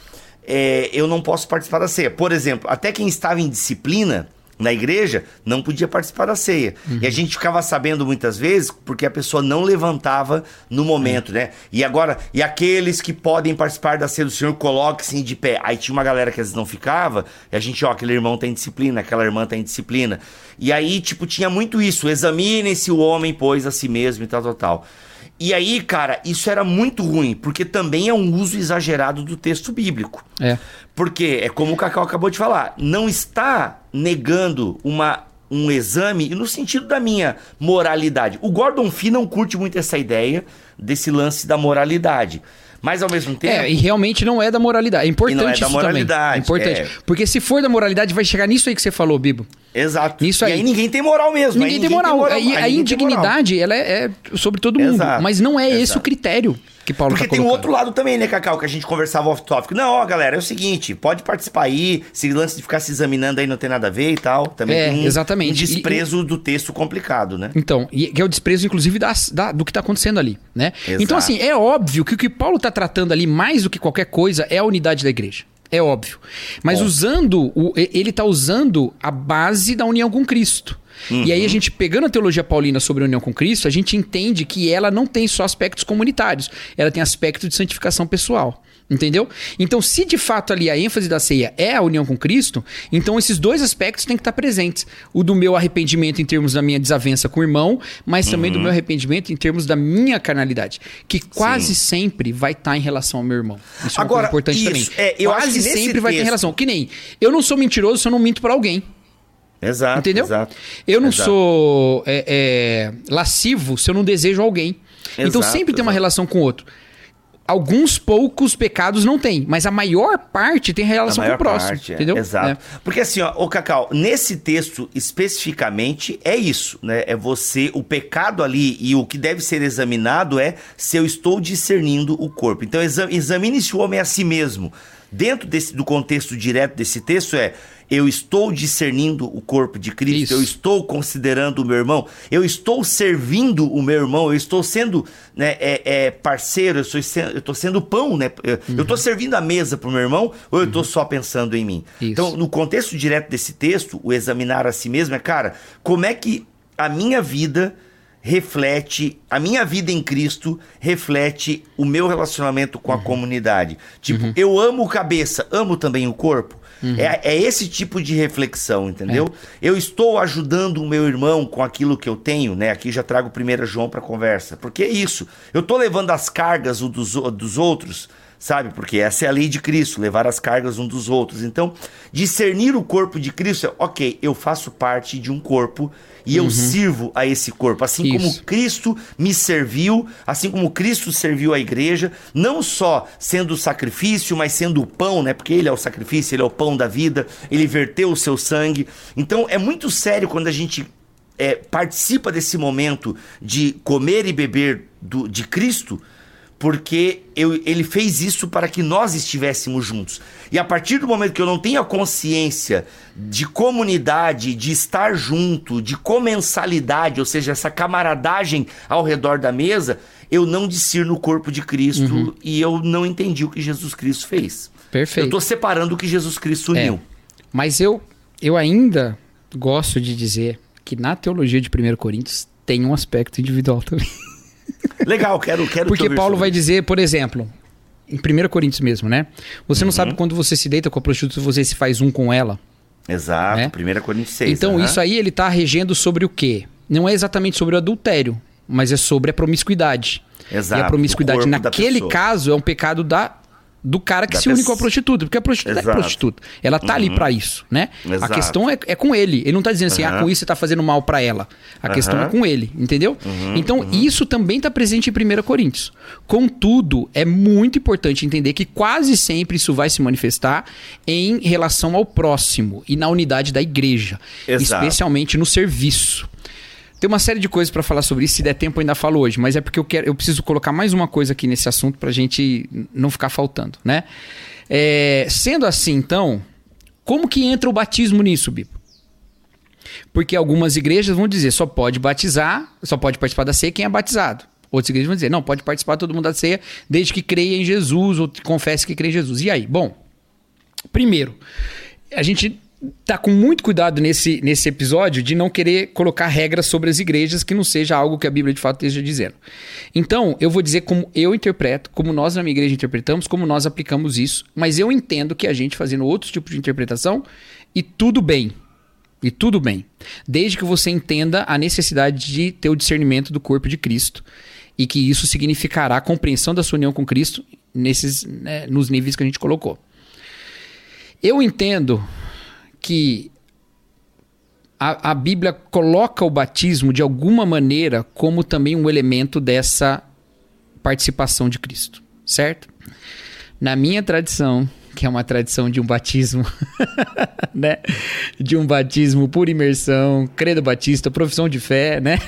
é, eu não posso participar da ceia. Por exemplo, até quem estava em disciplina na igreja não podia participar da ceia. E a gente ficava sabendo muitas vezes porque a pessoa não levantava no momento, né? E agora, e aqueles que podem participar da ceia do Senhor, coloque-se de pé. Aí tinha uma galera que às vezes não ficava, e a gente, ó, aquele irmão tem disciplina, aquela irmã tem disciplina. E aí, tipo, tinha muito isso. Examinem-se o homem, pois, a si mesmo e tal, tal, tal. E aí, cara, isso era muito ruim, porque também é um uso exagerado do texto bíblico. É. Porque é como o Cacau acabou de falar, não está negando uma, um exame no sentido da minha moralidade. O Gordon Fee não curte muito essa ideia desse lance da moralidade. Mas ao mesmo tempo. É, e realmente não é da moralidade. É importante E não é da moralidade, também. É importante. é. Porque se for da moralidade, vai chegar nisso aí que você falou, Bibo. Exato. Isso E aí. aí ninguém tem moral mesmo. Ninguém, aí tem moral. Aí, aí a ninguém tem moral. indignidade, ela é, é sobre todo mundo. Exato, Mas não é esse exato. o critério que Paulo Porque tá tem colocando. outro lado também, né, Cacau, que a gente conversava off-topic. Não, ó, galera, é o seguinte, pode participar aí, esse lance de ficar se examinando aí não tem nada a ver e tal. Também É, tem um, exatamente. um desprezo do texto complicado, né? Então, e que é o desprezo, inclusive, da- do que está acontecendo ali, né? Exato. Então, assim, é óbvio que o que Paulo está tratando ali, mais do que qualquer coisa, é a unidade da igreja. É óbvio. Mas Bom. usando, o- e- ele está usando a base da união com Cristo. E Uhum. aí a gente, pegando a teologia paulina sobre a união com Cristo, a gente entende que ela não tem só aspectos comunitários, ela tem aspecto de santificação pessoal. Entendeu? Então, se de fato ali a ênfase da ceia é a união com Cristo, então esses dois aspectos têm que estar presentes. O do meu arrependimento em termos da minha desavença com o irmão, mas também Uhum. do meu arrependimento em termos da minha carnalidade, que quase sempre vai estar em relação ao meu irmão. Isso é Agora, coisa importante isso, também. é, eu quase sempre vai ter relação. Que nem, eu não sou mentiroso se eu não minto para alguém. Exato. Entendeu? Exato. Eu não Exato. sou é, é, lascivo se eu não desejo alguém. então Exato, sempre tem uma exato. relação com o outro. Alguns poucos pecados não tem, mas a maior parte tem A relação com o próximo. parte, é. Entendeu? Exato. É. Porque assim, ó, ô Cacau, nesse texto especificamente é isso, né? É você, o pecado ali e o que deve ser examinado é se eu estou discernindo o corpo. Então exa- examine-se o homem a si mesmo. Dentro desse, do contexto direto desse texto é eu estou discernindo o corpo de Cristo, Isso. eu estou considerando o meu irmão, eu estou servindo o meu irmão, eu estou sendo né, é, é, parceiro, eu estou sendo, eu estou sendo pão, né? Eu eu estou servindo a mesa para o meu irmão ou eu estou só pensando em mim? Isso. Então, no contexto direto desse texto, o examinar a si mesmo é, cara, como é que a minha vida reflete, a minha vida em Cristo reflete o meu relacionamento com a comunidade. Tipo, eu amo o cabeça, amo também o corpo. É, é esse tipo de reflexão, entendeu? Eu estou ajudando o meu irmão com aquilo que eu tenho, né? Aqui já trago 1 João para conversa. Porque é isso. Eu estou levando as cargas um dos, o- dos outros, sabe? Porque essa é a lei de Cristo, levar as cargas um dos outros. Então, discernir o corpo de Cristo é, ok, eu faço parte de um corpo e eu sirvo a esse corpo. Assim como Isso. Cristo me serviu, assim como Cristo serviu a igreja, não só sendo o sacrifício, mas sendo o pão, né? Porque ele é o sacrifício, ele é o pão da vida, ele verteu o seu sangue. Então é muito sério quando a gente é, participa desse momento de comer e beber do- de Cristo, porque eu- ele fez isso para que nós estivéssemos juntos. E a partir do momento que eu não tenho a consciência de comunidade, de estar junto, de comensalidade, ou seja, essa camaradagem ao redor da mesa, eu não discerno o corpo de Cristo e eu não entendi o que Jesus Cristo fez. Perfeito. Eu estou separando o que Jesus Cristo uniu. É. Mas eu, eu ainda gosto de dizer que na teologia de 1 Coríntios tem um aspecto individual também. (laughs) Legal, quero, quero Porque Paulo vai dizer, por exemplo, em 1 Coríntios mesmo, né? Você não Uhum. sabe quando você se deita com a prostituta, você se faz um com ela. Exato, né? 1 Coríntios 6. então aham. isso aí ele tá regendo sobre o quê? Não é exatamente sobre o adultério, mas é sobre a promiscuidade. Exato, e a promiscuidade naquele caso é um pecado da do cara que Da se une pessoa- com a prostituta, porque a prostituta Exato. é prostituta. Ela tá ali pra isso, né? A Exato. questão é, é com ele. Ele não tá dizendo assim, ah, Aham. com isso você tá fazendo mal pra ela. A questão é com ele, entendeu? Uhum, então, isso também tá presente em 1 Coríntios. Contudo, é muito importante entender que quase sempre isso vai se manifestar em relação ao próximo e na unidade da igreja, Exato. especialmente no serviço. Tem uma série de coisas pra falar sobre isso, se der tempo eu ainda falo hoje, mas é porque eu quero, eu preciso colocar mais uma coisa aqui nesse assunto pra gente não ficar faltando, né? É, sendo assim, então, como que entra o batismo nisso, Bibo? Porque algumas igrejas vão dizer só pode batizar, só pode participar da ceia quem é batizado. Outras igrejas vão dizer não, pode participar todo mundo da ceia desde que creia em Jesus ou confesse que crê em Jesus. E aí? Bom, primeiro, a gente tá com muito cuidado nesse, nesse episódio de não querer colocar regras sobre as igrejas que não seja algo que a Bíblia de fato esteja dizendo. Então, eu vou dizer como eu interpreto, como nós na minha igreja interpretamos, como nós aplicamos isso, mas eu entendo que a gente fazendo outros tipos de interpretação e tudo bem. E tudo bem. Desde que você entenda a necessidade de ter o discernimento do corpo de Cristo e que isso significará a compreensão da sua união com Cristo nesses, né, nos níveis que a gente colocou. Eu entendo que a, a Bíblia coloca o batismo de alguma maneira como também um elemento dessa participação de Cristo, certo? Na minha tradição, que é uma tradição de um batismo, (laughs) né? De um batismo por imersão, credo batista, profissão de fé, né?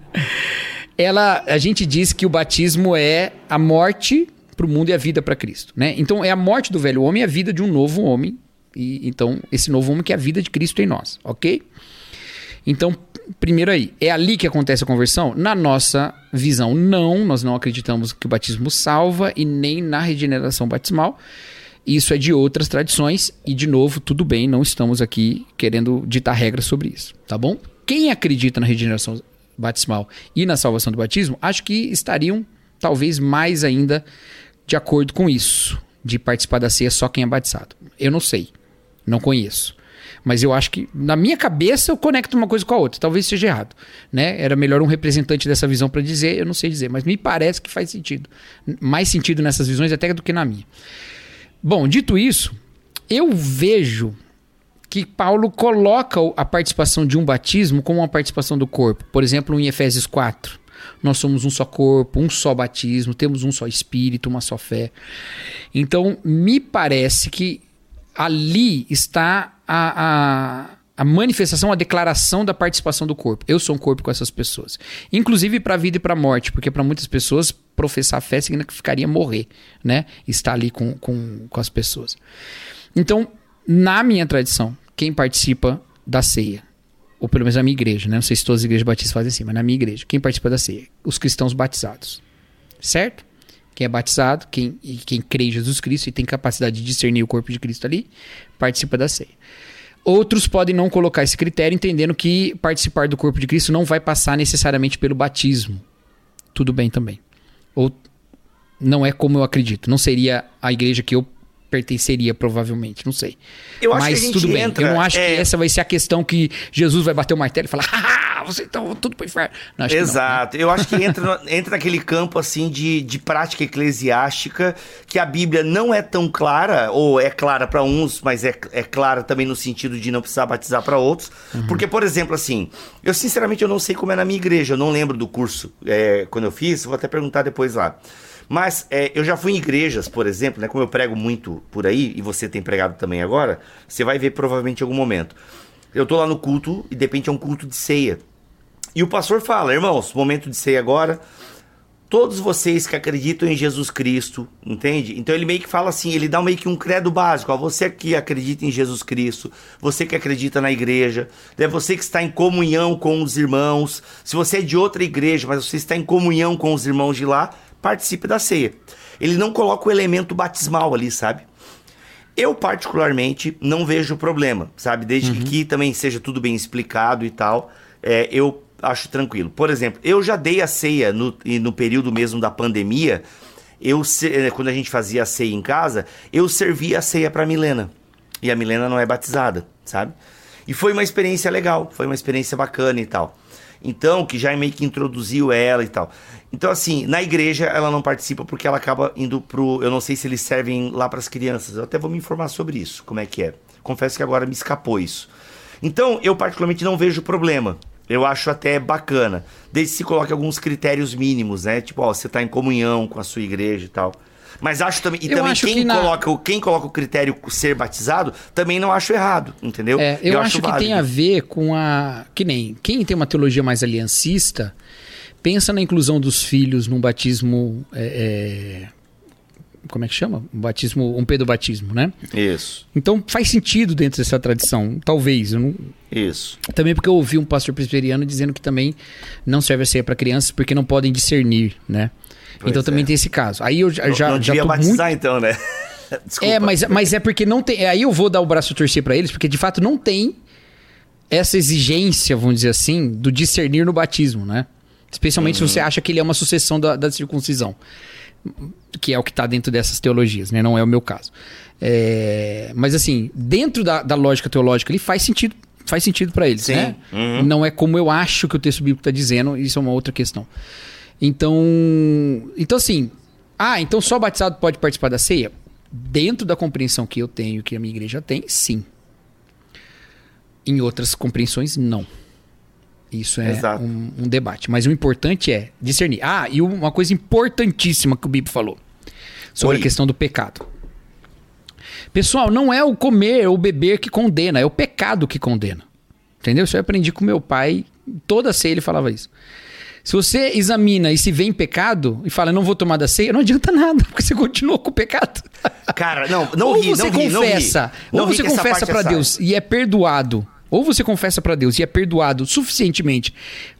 (laughs) Ela, a gente diz que o batismo é a morte para o mundo e a vida para Cristo, né? Então é a morte do velho homem e a vida de um novo homem. E então esse novo homem que é a vida de Cristo em nós, ok? Então, primeiro aí, é ali que acontece a conversão? Na nossa visão, não. Nós não acreditamos que o batismo salva e nem na regeneração batismal. Isso é de outras tradições e, de novo, tudo bem, não estamos aqui querendo ditar regras sobre isso, tá bom? Quem acredita na regeneração batismal e na salvação do batismo, acho que estariam talvez mais ainda de acordo com isso, de participar da ceia só quem é batizado. Eu não sei, não conheço. Mas eu acho que, na minha cabeça, eu conecto uma coisa com a outra. Talvez seja errado. Né? Era melhor um representante dessa visão para dizer, eu não sei dizer, mas me parece que faz sentido. Mais sentido nessas visões até do que na minha. Bom, dito isso, eu vejo que Paulo coloca a participação de um batismo como uma participação do corpo. Por exemplo, em Efésios 4. Nós somos um só corpo, um só batismo, temos um só espírito, uma só fé. Então, me parece que ali está a, a, a manifestação, a declaração da participação do corpo. Eu sou um corpo com essas pessoas. Inclusive para a vida e para a morte, porque para muitas pessoas professar fé significaria morrer, né? Estar ali com, com, com as pessoas. Então, na minha tradição, quem participa da ceia, ou pelo menos na minha igreja, né? Não sei se todas as igrejas batistas fazem assim, mas na minha igreja, quem participa da ceia? Os cristãos batizados. Certo? Quem é batizado, quem, quem crê em Jesus Cristo e tem capacidade de discernir o corpo de Cristo ali, participa da ceia. Outros podem não colocar esse critério, entendendo que participar do corpo de Cristo não vai passar necessariamente pelo batismo. Tudo bem também. Ou não é como eu acredito. Não seria a igreja que eu pertenceria, provavelmente. Não sei. Eu acho Mas que a gente tudo bem. entra, eu não acho é- que essa vai ser a questão que Jesus vai bater o martelo e falar: haha, vocês estão tudo pro inferno. Não, que não, né? Exato. Eu acho que entra, (laughs) entra naquele campo assim de, de prática eclesiástica que a Bíblia não é tão clara, ou é clara para uns, mas é, é clara também no sentido de não precisar batizar para outros. Uhum. Porque, por exemplo, assim, eu sinceramente eu não sei como é na minha igreja, eu não lembro do curso é, quando eu fiz, vou até perguntar depois lá. Mas é, eu já fui em igrejas, por exemplo, né? Como eu prego muito por aí, e você tem pregado também agora, você vai ver provavelmente em algum momento. Eu tô lá no culto e de repente é um culto de ceia. E o pastor fala, irmãos, momento de ceia agora. Todos vocês que acreditam em Jesus Cristo, entende? Então ele meio que fala assim, ele dá meio que um credo básico. Ó, você que acredita em Jesus Cristo, você que acredita na igreja, né? você que está em comunhão com os irmãos. Se você é de outra igreja, mas você está em comunhão com os irmãos de lá, participe da ceia. Ele não coloca o elemento batismal ali, sabe? Eu, particularmente, não vejo problema, sabe? Desde Uhum. que também seja tudo bem explicado e tal, é, eu acho tranquilo. Por exemplo, eu já dei a ceia no, no período mesmo da pandemia. Eu, eh, quando a gente fazia a ceia em casa, eu servia a ceia pra Milena. E a Milena não é batizada, sabe? E foi uma experiência legal, foi uma experiência bacana e tal. Então, que já meio que introduziu ela e tal. Então, assim, na igreja ela não participa porque ela acaba indo pro. Eu não sei se eles servem lá para as crianças. Eu até vou me informar sobre isso, como é que é. Confesso que agora me escapou isso. Então, eu particularmente não vejo problema. Eu acho até bacana. Desde que se coloque alguns critérios mínimos, né? Tipo, ó, você tá em comunhão com a sua igreja e tal. Mas acho também. E Eu também acho quem, que na- coloca, o- quem coloca o critério ser batizado, também não acho errado, entendeu? É, eu, acho, que válido. tem a ver com a. Que nem. Quem tem uma teologia mais aliancista, pensa na inclusão dos filhos num batismo. é, é, como é que chama? Um batismo. Um pedobatismo, né? Isso, Então faz sentido dentro dessa tradição. Talvez. Não, isso. também porque eu ouvi um pastor presbiteriano dizendo que também não serve a ceia para crianças porque não podem discernir, né? Pois então também é. tem esse caso. Aí eu já, Não- já, não já devia muito batizar, então, né? (laughs) Desculpa. é, mas, mas é porque não tem. Aí eu vou dar o braço a torcer pra eles, porque de fato não tem essa exigência, vamos dizer assim, do discernir no batismo, né? Especialmente Uhum. se você acha que ele é uma sucessão da, da circuncisão. Que é o que tá dentro dessas teologias, né? Não é o meu caso. É, mas assim, dentro da, da lógica teológica, ele faz sentido. Faz sentido pra eles, Sim. né? Uhum. Não é como eu acho que o texto bíblico tá dizendo, isso é uma outra questão. Então, então assim, ah, então só batizado pode participar da ceia? Dentro da compreensão que eu tenho, que a minha igreja tem, sim. Em outras compreensões, não. Isso é um, um debate. Mas o importante é discernir. Ah, e uma coisa importantíssima que o Bibo falou sobre Oi. a questão do pecado. Pessoal, não é o comer ou beber que condena, é o pecado que condena. Entendeu? Isso eu aprendi com meu pai. Toda ceia ele falava isso. Se você examina e se vê em pecado e fala, não vou tomar da ceia, não adianta nada, (laughs) porque você continuou com o pecado. Cara, não, não ou ri, você não ri, não ri. confessa, Não ou você confessa parte pra é Deus e é perdoado, ou você confessa pra Deus e é perdoado suficientemente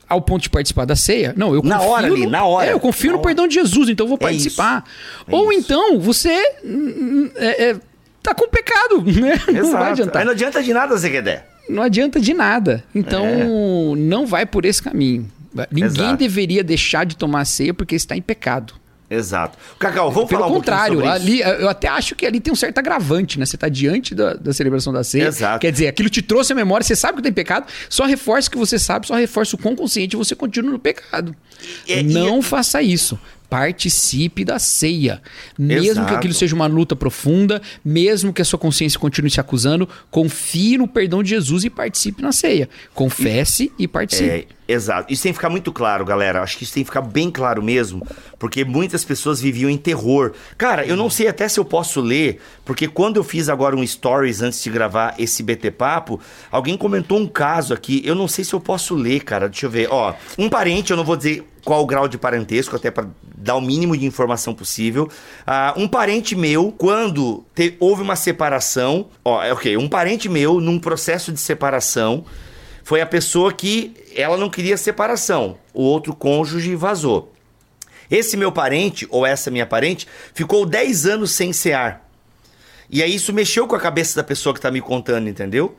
ao ponto de participar da ceia. Não, eu Na confio hora ali, no- na hora. É, eu confio Na no perdão de Jesus, então eu vou É participar. É ou isso. então você hum, é, é, tá com pecado, (laughs) né? Não vai Exato. adiantar. Aí não adianta de nada, Zeguedé. Não adianta de nada. Então, não vai por esse caminho. Ninguém É. Exato. deveria deixar de tomar ceia porque está em pecado. Exato. Cacau, vamos Pelo falar um contrário, ali, eu até acho que ali tem um certo agravante, né? Você está diante da, da celebração da ceia. Exato. Quer dizer, aquilo te trouxe a memória, você sabe que tem pecado, só reforça que você sabe, só reforça o quão consciente você continua no pecado. E- e- Não faça isso. Participe da ceia. Mesmo Exato. que aquilo seja uma luta profunda, mesmo que a sua consciência continue se acusando, confie no perdão de Jesus e participe na ceia. Confesse e, participe. Exato. Isso tem que ficar muito claro, galera. Acho que isso tem que ficar bem claro mesmo, porque muitas pessoas viviam em terror. Cara, eu não sei até se eu posso ler, porque quando eu fiz agora um stories antes de gravar esse BT Papo, alguém comentou um caso aqui. Eu não sei se eu posso ler, cara. Deixa eu ver. Ó, um parente, eu não vou dizer qual o grau de parentesco, até para dar o mínimo de informação possível. Ah, um parente meu, quando te- houve uma separação, ó, é ok, um parente meu num processo de separação foi a pessoa que ela não queria separação. O outro cônjuge vazou. Esse meu parente, ou essa minha parente, ficou 10 anos sem cear. E aí isso mexeu com a cabeça da pessoa que tá me contando, entendeu?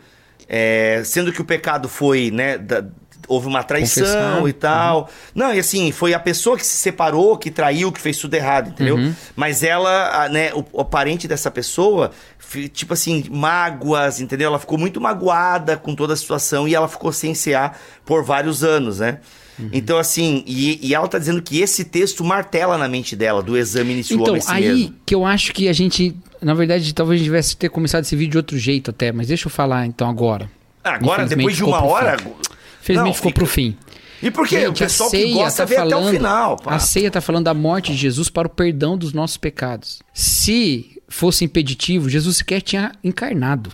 É, sendo que o pecado foi, né, da- houve uma traição Confessar. e tal. Não, e assim, foi a pessoa que se separou, que traiu, que fez tudo errado, entendeu? Mas ela, a, né, o, o parente dessa pessoa, tipo assim, mágoas, entendeu? Ela ficou muito magoada com toda a situação e ela ficou sem cear por vários anos, né? Então, assim, e, e ela tá dizendo que esse texto martela na mente dela, do exame iniciou Então, si aí mesmo. que eu acho que a gente, na verdade, talvez a gente tivesse ter começado esse vídeo de outro jeito até, mas deixa eu falar então agora. Agora, Infelizmente, depois de uma hora. fim. Felizmente Não, ficou fica- pro fim. E por quê? o Gente, a pessoal que gosta tá vê até o falando- final. pá. A ceia tá falando da morte de Jesus para o perdão dos nossos pecados. Se fosse impeditivo, Jesus sequer tinha encarnado.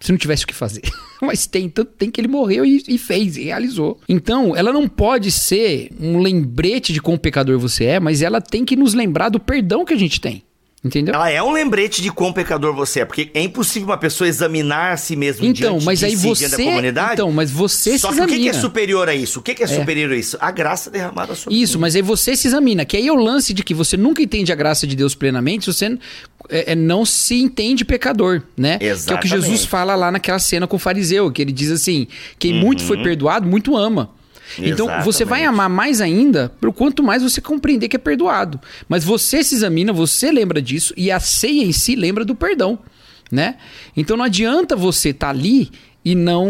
Se não tivesse o que fazer. (laughs) Mas tem, tanto tem que ele morreu e, e fez, e realizou. Então, ela não pode ser um lembrete de quão pecador você é, mas ela tem que nos lembrar do perdão que a gente tem. Entendeu? Ela é um lembrete de quão pecador você é, porque é impossível uma pessoa examinar a si mesma Então, mas de aí si, diante da você. comunidade. Então, mas você Só se que o que é examina. superior a isso? O que que é, superior a isso? A graça derramada sobre Isso, mim. mas aí você se examina, que aí é o lance de que você nunca entende a graça de Deus plenamente, você é, é, não se entende pecador, né? Que é o que Exatamente. Jesus fala lá naquela cena com o fariseu, que ele diz assim: quem muito foi perdoado, muito ama. Então você vai Uhum. Exatamente. amar mais ainda por quanto mais você compreender que é perdoado. Mas você se examina, você lembra disso e a ceia em si lembra do perdão, né? Então não adianta você estar ali e não.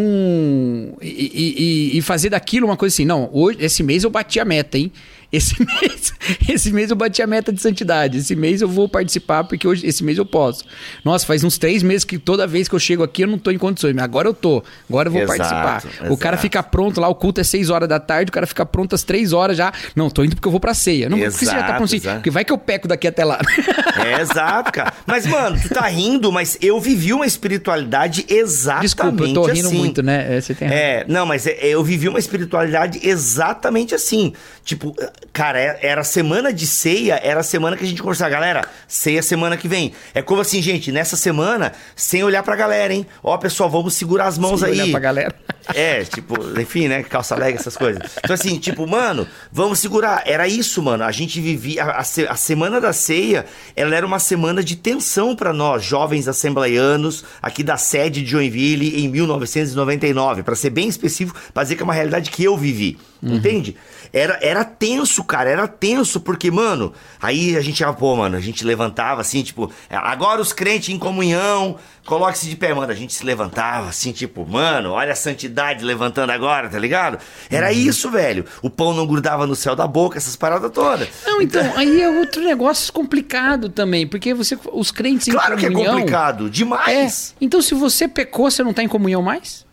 E, e- e- e fazer daquilo uma coisa assim, não, hoje, esse mês eu bati a meta, hein? Esse (laughs) mês, esse mês eu bati a meta de santidade. Esse mês eu vou participar porque hoje, esse mês eu posso. Nossa, faz uns três meses que toda vez que eu chego aqui eu não tô em condições. Mas agora eu tô. Agora eu vou Exato, participar. O cara exato. fica pronto lá, o culto é seis horas da tarde, o cara fica pronto às três horas já. Não, tô indo porque eu vou pra ceia. Não, por que você já tá Exato, pronto assim? exato. Porque vai que eu peco daqui até lá. (laughs) É, exato, cara. Mas, mano, tu tá rindo, mas eu vivi uma espiritualidade exatamente Desculpa, eu tô rindo assim. muito, né? É, Você tem razão. É, não, mas é- eu vivi uma espiritualidade exatamente assim. Tipo, cara, é- era semana de ceia, era a semana que a gente conversava, galera, ceia semana que vem. É como assim, gente, nessa semana, sem olhar pra galera, hein? Ó, pessoal, vamos segurar as mãos Sem aí. olhar pra galera. (laughs) É, tipo, enfim, né? Calça leg, essas coisas. Então, assim, tipo, mano, vamos segurar. Era isso, mano. A gente vivia. A, a se- a semana da ceia, ela era uma semana de tensão pra nós, jovens assembleianos, aqui da sede de Joinville, em 1999. Pra ser bem específico, pra dizer que é uma realidade que eu vivi. Entende? Era, era tenso, cara, era tenso, porque, mano, aí a gente, ah, pô, mano, a gente levantava assim, tipo, agora os crentes em comunhão, coloque-se de pé, mano. A gente se levantava assim, tipo, mano, olha a santidade levantando agora, tá ligado? Era isso, velho. O pão não grudava no céu da boca, essas paradas todas. Não, então, aí é outro negócio complicado também, porque você, os crentes Claro em que é comunhão... complicado, É, demais. então se você pecou, você não tá em comunhão mais?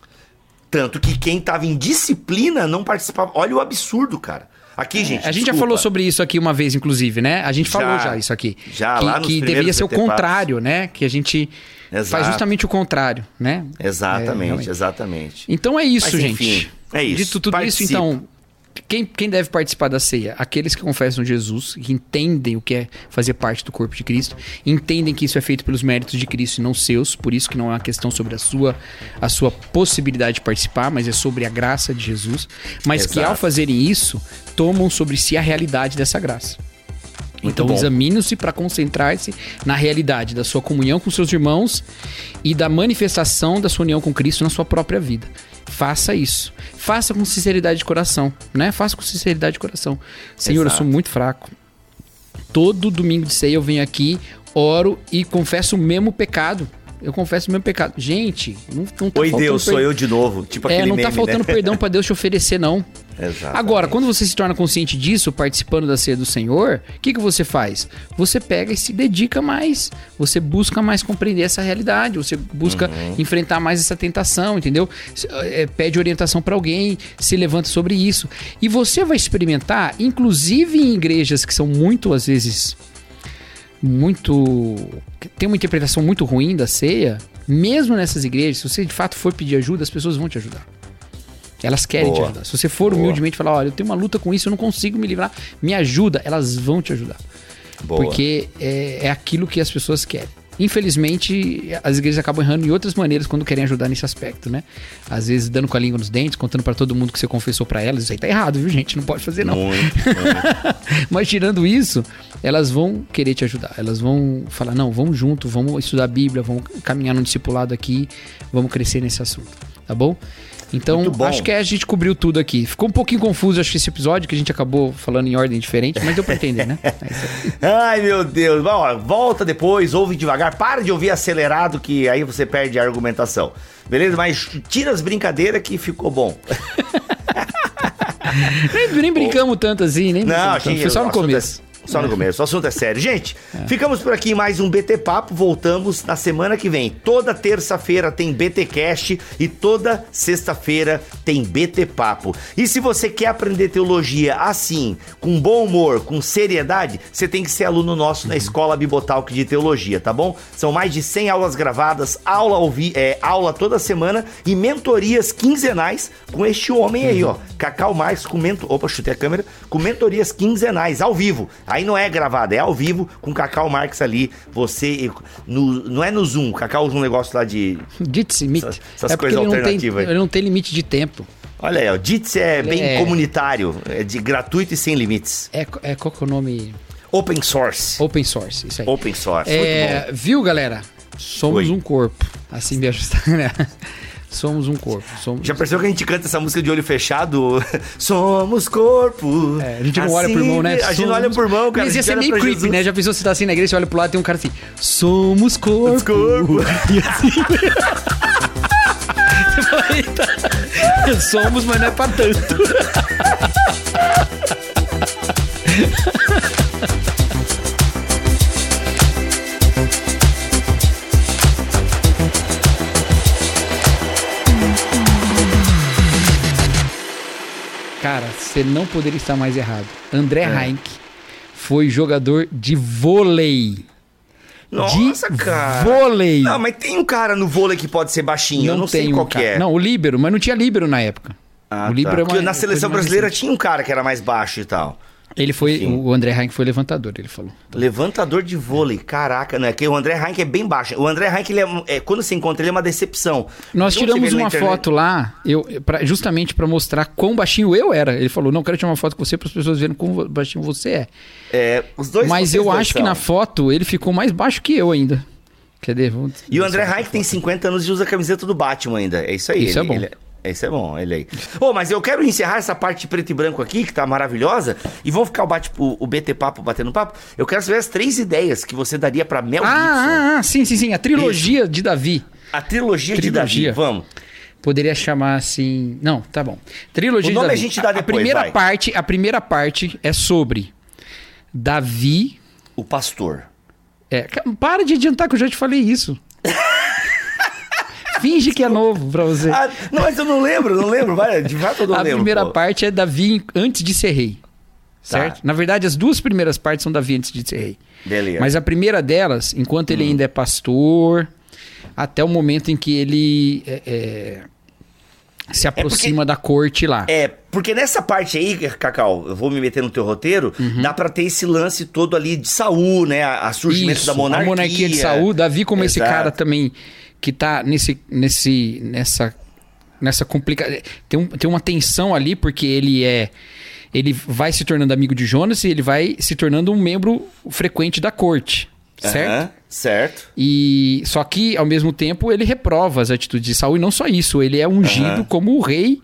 Tanto que quem tava em disciplina não participava. Olha o absurdo, cara. Aqui, gente. É, a gente já falou sobre isso aqui uma vez, inclusive, né? A gente falou já isso aqui. já, que, lá nos que deveria ser o contrário, né? Que a gente faz Exato. justamente o contrário, né? É, Exatamente, realmente. exatamente. Então é isso, Mas, gente. enfim, é isso. Dito tudo isso, Participa. então, quem, quem deve participar da ceia? Aqueles que confessam Jesus, que entendem o que é fazer parte do corpo de Cristo, entendem que isso é feito pelos méritos de Cristo e não seus, por isso que não é uma questão sobre a sua, a sua possibilidade de participar, mas é sobre a graça de Jesus, mas que Exato. ao fazerem isso, tomam sobre si a realidade dessa graça. Muito Então examine-se para concentrar-se na realidade da sua comunhão com seus irmãos e da manifestação da sua união com Cristo na sua própria vida. Faça isso. Faça com sinceridade de coração, né? Faça com sinceridade de coração. Senhor, eu Exato. sou muito fraco. Todo domingo de ceia eu venho aqui, oro e confesso o mesmo pecado. Eu confesso o mesmo pecado. Gente, não, não tá Oi, Deus, sou per- eu de novo. Tipo É, aquele não meme, tá faltando né? perdão pra Deus te oferecer, não. Exatamente. Agora, quando você se torna consciente disso, participando da ceia do Senhor, o que, que você faz? Você pega e se dedica mais. Você busca mais compreender essa realidade. Você busca Uhum. enfrentar mais essa tentação, entendeu? É, pede orientação pra alguém, se levanta sobre isso. E você vai experimentar, inclusive em igrejas que são muito, às vezes, muito. tem uma interpretação muito ruim da ceia. Mesmo nessas igrejas, se você de fato for pedir ajuda, as pessoas vão te ajudar. Elas querem te Boa. ajudar. Se você for Boa. humildemente falar, olha, eu tenho uma luta com isso, eu não consigo me livrar, me ajuda, elas vão te ajudar. Boa. Porque é, é aquilo que as pessoas querem. Infelizmente, as igrejas acabam errando em outras maneiras quando querem ajudar nesse aspecto, né? Às vezes dando com a língua nos dentes, contando pra todo mundo que você confessou pra elas. Isso aí tá errado, viu, gente? Não pode fazer, não. Muito, muito. (laughs) Mas tirando isso, elas vão querer te ajudar. Elas vão falar: não, vamos junto, vamos estudar a Bíblia, vamos caminhar no discipulado aqui, vamos crescer nesse assunto. Tá bom? Então, acho que a gente cobriu tudo aqui. Ficou um pouquinho confuso, acho que esse episódio, que a gente acabou falando em ordem diferente, mas deu pra entender, né? (laughs) É. Ai, meu Deus. Bom, volta depois, ouve devagar. Para de ouvir acelerado, que aí você perde a argumentação. Beleza? Mas tira as brincadeiras que ficou bom. (laughs) nem, nem brincamos tanto assim, nem Não, brincamos tanto. achei Foi só no assunto começo. é- só no começo, o assunto é sério. Gente, ficamos por aqui em mais um BT Papo. Voltamos na semana que vem. Toda terça-feira tem BT Cast e toda sexta-feira tem BT Papo. E se você quer aprender teologia assim, com bom humor, com seriedade, você tem que ser aluno nosso na Escola Bibotalk de Teologia, tá bom? São mais de 100 aulas gravadas, aula, ao vi- é, aula toda semana e mentorias quinzenais com este homem aí, ó. Cacau Marques com mentor... Opa, chutei a câmera. Com mentorias quinzenais, ao vivo. Aí não é gravado, é ao vivo com Cacau Marques ali. Você... No, não é no Zoom. Cacau usa um negócio lá de... (laughs) Limite. Essas- essas é coisas ele não, tem, alternativas ele não tem limite de tempo. Olha aí, ó. Jits é bem é- comunitário. É de gratuito e sem limites. É, é qual que é o nome? Open source. Open source, isso aí. Open source. É, viu, galera? Somos Oi. um corpo. Assim me ajustar, (laughs) né? Somos um corpo. Somos... Já percebeu que a gente canta essa música de olho fechado? (laughs) Somos corpo. É, a gente não olha pro Assim, irmão, né? A gente não olha pro irmão, cara. Mas ia ser olha meio creepy, Jesus. né? Já pensou você tá assim na igreja, você olha pro lado e tem um cara assim, somos corpo. corpo. (laughs) E assim... (laughs) Somos, mas não é pra tanto. Cara, você não poderia estar mais errado. André É. Heinck foi jogador de vôlei. Nossa, de cara. vôlei. Não, mas tem um cara no vôlei que pode ser baixinho. eu não sei tem um qual que é. Não, o líbero, mas não tinha líbero na época. Ah, o tá. líbero é uma- Porque na seleção brasileira recente. tinha um cara que era mais baixo e tal. Ele foi, o André Heinck foi levantador, ele falou. Levantador de vôlei, caraca, né? Que o André Heinck é bem baixo. O André Heinck, ele é, é- quando você encontra ele, é uma decepção. Nós tiramos uma foto lá, eu, pra- justamente pra mostrar quão baixinho eu era. Ele falou: Não, quero tirar uma foto com você para as pessoas verem quão baixinho você é. É, os dois Mas eu dois acho que são. na foto ele ficou mais baixo que eu ainda. Cadê? Vamos- E o André Heinck tem 50 anos e usa a camiseta do Batman ainda. É isso aí. Isso é ele- bom. Isso é bom, ele aí. Ô, mas eu quero encerrar essa parte preto e branco aqui, que tá maravilhosa, e vamos ficar o, bate, o, o BT Papo batendo papo. Eu quero saber as três ideias que você daria pra Mel Gibson. Ah, ah, ah, sim, sim, sim. A trilogia de Davi. A trilogia, de Trilogia. Davi, vamos. Poderia chamar assim. Não, tá bom. Trilogia O nome de Davi. a gente dá a depois, primeira vai. parte, a primeira parte é sobre Davi. O pastor. É, para de adiantar que eu já te falei isso. (laughs) Finge que é novo pra você. Ah, não, mas eu não lembro, não lembro. Vai, de fato eu não a lembro. primeira pô. parte é Davi antes de ser rei. Tá. Certo? Na verdade, as duas primeiras partes são Davi antes de ser rei. Beleza. Mas a primeira delas, enquanto Hum. ele ainda é pastor, até o momento em que ele é, é, se aproxima da corte lá. É, porque nessa parte aí, Cacau, eu vou me meter no teu roteiro, dá pra ter esse lance todo ali de Saul, né? A, a surgimento Isso, da monarquia. A monarquia de Saul, Davi como esse Exato. cara também que tá nesse, nesse, nessa, nessa complicação. Tem, um, tem uma tensão ali porque ele é, ele vai se tornando amigo de Jonas e ele vai se tornando um membro frequente da corte, certo? Aham, certo. E só que ao mesmo tempo ele reprova as atitudes de Saul e não só isso, ele é ungido Aham. como o rei.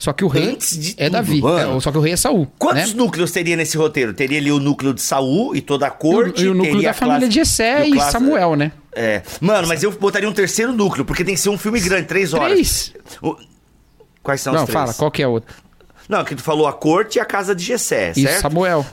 Só que o rei é tudo, Davi, é, só que o rei é Saul. Quantos né? núcleos teria nesse roteiro? Teria ali o núcleo de Saul e toda a corte. E o núcleo teria da a família classe- de Jessé o e classe- Samuel, né? É. Mano, mas eu botaria um terceiro núcleo, porque tem que ser um filme grande, três horas. Três. O- Quais são Não, os três? fala, qual que é a outra? Não, que tu falou a corte e a casa de Gessé, E certo? Samuel.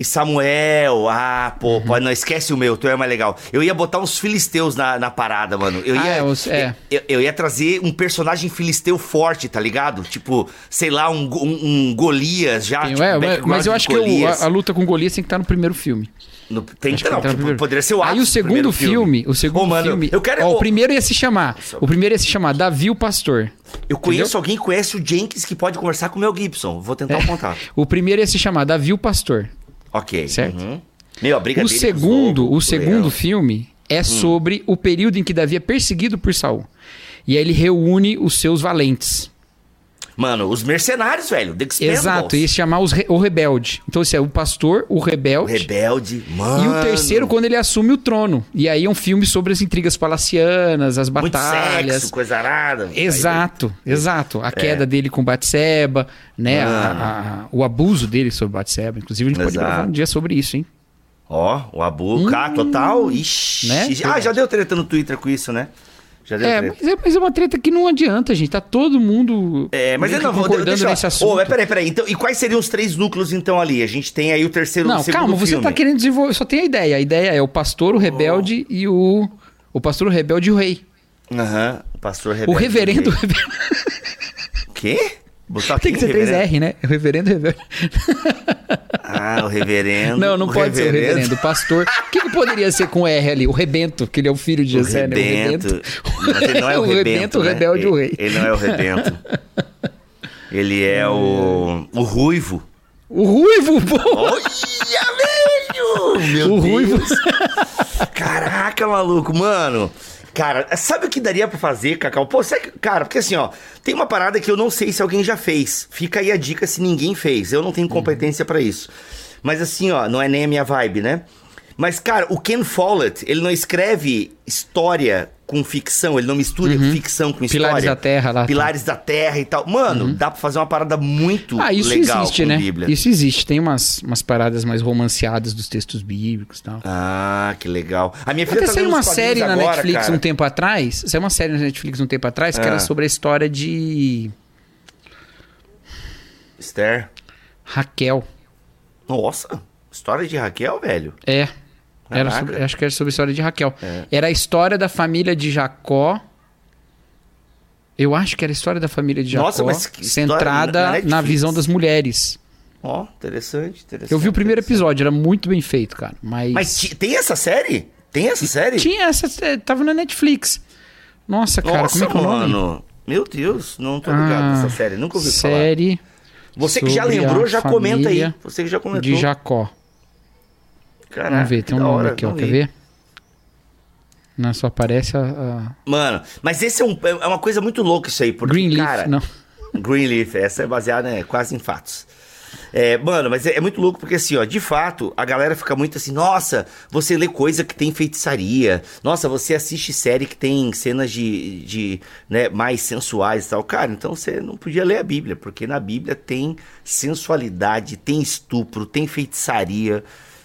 E Samuel, ah, pô, Uhum. pô, não esquece o meu, tu é mais legal. Eu ia botar uns filisteus na, na parada, mano. Eu Ah, ia, é, os- é. Eu, eu ia trazer um personagem filisteu forte, tá ligado? Tipo, sei lá, um, um, um Golias já. Tem- tipo, é, mas, eu acho que Golias. a, a luta com Golias tem que estar no primeiro filme. No- tem, que não, tem que no tipo, poderia ser o Aí o do segundo primeiro filme, o segundo Ô, mano, filme, eu quero... ó, o primeiro ia se chamar, o primeiro ia se chamar Davi o Pastor. Eu conheço entendeu? alguém que conhece o Jenkins que pode conversar com o Mel Gibson. Vou tentar o contato. O primeiro ia se chamar Davi o Pastor. Ok. Certo. uhum. Meu, a briga O segundo, o segundo leão. filme Hum. é sobre o período em que Davi é perseguido por Saul. E aí ele reúne os seus valentes. Mano, os mercenários, velho. The Expendables. Exato, e chamar os re- o rebelde. Então esse é o pastor, o O rebelde. Rebelde, mano. E o terceiro, quando ele assume o trono. E aí é um filme sobre as intrigas palacianas, as Muito batalhas. sexo, coisa arada. Exato, exato. A queda dele com Batseba, né? a- a- o abuso dele sobre Batseba. Inclusive, a gente pode Exato. gravar um dia sobre isso, hein? Ó, o Abu, K total. Ixi. Né? Ah, já deu treta no Twitter com isso, né? É mas, é, mas é uma treta que não adianta, gente. Tá todo mundo É, mas eu meio não vou deixa eu- nesse assunto. Mas peraí, peraí. Então, e quais seriam os três núcleos, então, ali? A gente tem aí o terceiro Não, o calma, você filme. tá querendo desenvolver. Só tem a ideia. A ideia é o pastor, o rebelde e o. O pastor, o rebelde e o rei. Aham, o pastor rebelde. o reverendo. O (laughs) quê? Botar Tem que ser três reverendo? R, né? O reverendo o rebelde. Ah, o reverendo. Não, não o pode ser o reverendo. O pastor. O que, que poderia ser com R ali? O rebento, que ele é o filho de O José, né? rebento. Mas ele não é o, (laughs) O rebento, rebento, o né? rebelde, o ele, rei. Ele não é o rebento. Ele é o... O ruivo. O ruivo, pô! Olha, velho! Meu O Deus. ruivo. Caraca, maluco, mano. Cara, sabe o que daria pra fazer, Cacau? Pô, sabe, cara, porque assim, ó, tem uma parada que eu não sei se alguém já fez. Fica aí a dica se ninguém fez. Eu não tenho competência pra isso. Mas assim, ó, não é nem a minha vibe, né? Mas, cara, o Ken Follett, ele não escreve história com ficção, ele não mistura ficção com história. Uhum. Pilares da Terra lá. tá. Pilares da Terra e tal. Mano, dá pra fazer uma parada muito Ah, isso legal existe, com né? Bíblia. Isso existe. Tem umas, umas paradas mais romanceadas dos textos bíblicos e tal. Ah, que legal. A minha filha Até tá saiu uma série na agora, Netflix cara. um tempo atrás. Saiu uma série na Netflix um tempo atrás que Ah. era sobre a história de Esther. Raquel. Nossa, história de Raquel, velho. É. Era sobre- acho que era sobre a história de Raquel. É. Era a história da família de Jacó. Eu acho que era a história da família de Jacó, Nossa, mas centrada na visão das mulheres. Ó, interessante, interessante. Eu vi o primeiro episódio, era muito bem feito, cara. Mas, Mas tem essa série? Tem essa série? tinha essa, é, tava na Netflix. Nossa, cara, Nossa, como é que é o nome? Meu Deus, não tô ligado Ah, nessa série. Nunca ouvi falar. Série Você que já lembrou, já comenta aí. Você que já comentou. de Jacó. Caraca, Vamos ver, tem um nome hora, aqui, ó. Quer ver? Não, só aparece a. a- Mano, mas esse é, um- é uma coisa muito louca isso aí. Porque, Greenleaf. cara, Não. (laughs) Greenleaf, essa é baseada né, quase em fatos. É, mano, mas é, é muito louco porque assim, ó, de fato, a galera fica muito assim, nossa, você lê coisa que tem feitiçaria, nossa, você assiste série que tem cenas de, de né, mais sensuais e tal. Cara, então você não podia ler a Bíblia, porque na Bíblia tem sensualidade, tem estupro, tem feitiçaria,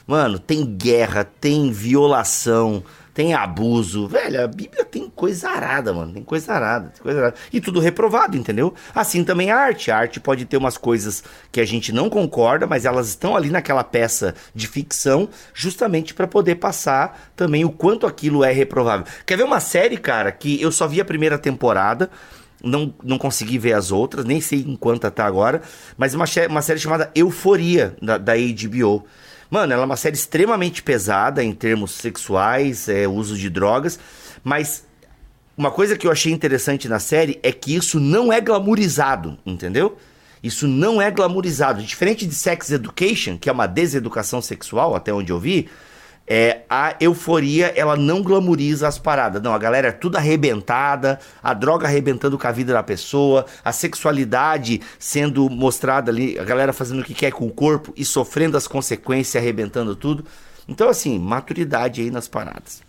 mano, tem guerra, tem violação, tem abuso. Velho, a Bíblia tem coisa arada, mano. Tem coisa arada, tem coisa arada. E tudo reprovado, entendeu? Assim também a arte. A arte pode ter umas coisas que a gente não concorda, mas elas estão ali naquela peça de ficção, justamente pra poder passar também o quanto aquilo é reprovável. Quer ver uma série, cara, que eu só vi a primeira temporada. Não, não consegui ver as outras, nem sei em quanta tá agora. Mas uma, uma série chamada Euforia, da, da HBO. Mano, ela é uma série extremamente pesada em termos sexuais, é, uso de drogas, mas uma coisa que eu achei interessante na série é que isso não é glamourizado, entendeu? Isso não é glamourizado. Diferente de Sex Education, que é uma deseducação sexual, até onde eu vi, é, a euforia, ela não glamouriza as paradas. Não, a galera é tudo arrebentada, a droga arrebentando com a vida da pessoa, a sexualidade sendo mostrada ali, a galera fazendo o que quer com o corpo e sofrendo as consequências, arrebentando tudo. Então, assim, maturidade aí nas paradas.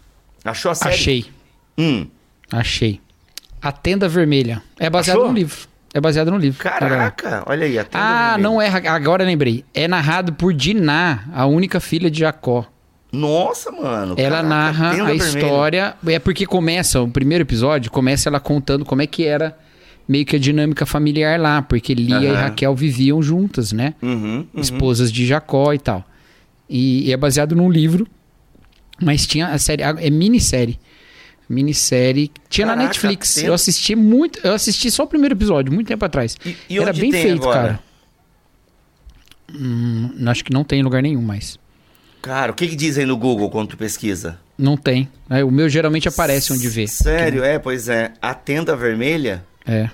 Achou a série? Achei. Hum, Achei. A Tenda Vermelha. É baseado Achou? no livro. É baseado no livro. caraca, olha aí. a tenda Ah, vermelha. não é. Agora lembrei. É narrado por Diná, a única filha de Jacó. Nossa, mano. Ela caraca, narra a história. É porque começa, o primeiro episódio, começa ela contando como é que era meio que a dinâmica familiar lá. Porque Lia e Aham. Raquel viviam juntas, né? Uhum, uhum. Esposas de Jacó e tal. E, e é baseado num livro. Mas tinha a série. É minissérie. Minissérie. Tinha na Caraca, Netflix. tem- Eu assisti muito. Eu assisti só o primeiro episódio, muito tempo atrás. E- e Era bem feito, agora? cara. Hum, acho que não tem em lugar nenhum mais. Cara, o que, que dizem no Google quando tu pesquisa? Não tem. É, o meu geralmente aparece onde vê. Sério, é, pois é. A Tenda Vermelha? É.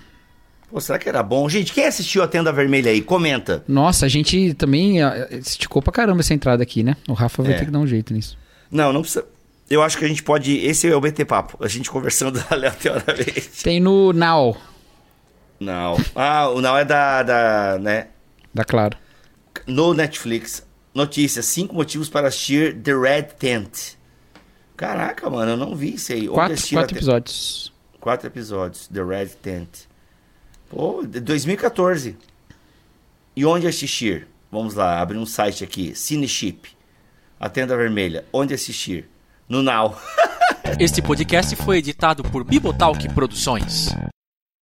Pô, será que era bom? Gente, quem assistiu a Tenda Vermelha aí? Comenta. Nossa, a gente também ah, esticou pra caramba essa entrada aqui, né? O Rafa vai É. ter que dar um jeito nisso. Não, não precisa. Eu acho que a gente pode. Esse é o BT Papo. A gente conversando (laughs) aleatoriamente. Tem no Now, Não. Ah, o não é da. da né? da Claro. No Netflix. Notícia: cinco motivos para assistir The Red Tent. Caraca, mano, eu não vi isso aí. Quatro, quatro te- episódios. Quatro episódios. The Red Tent. Pô, de 2014. E onde assistir? Vamos lá, abrir um site aqui. Cineship. A Tenda Vermelha. Onde assistir? No Now. (laughs) Este podcast foi editado por Bibotalk Produções.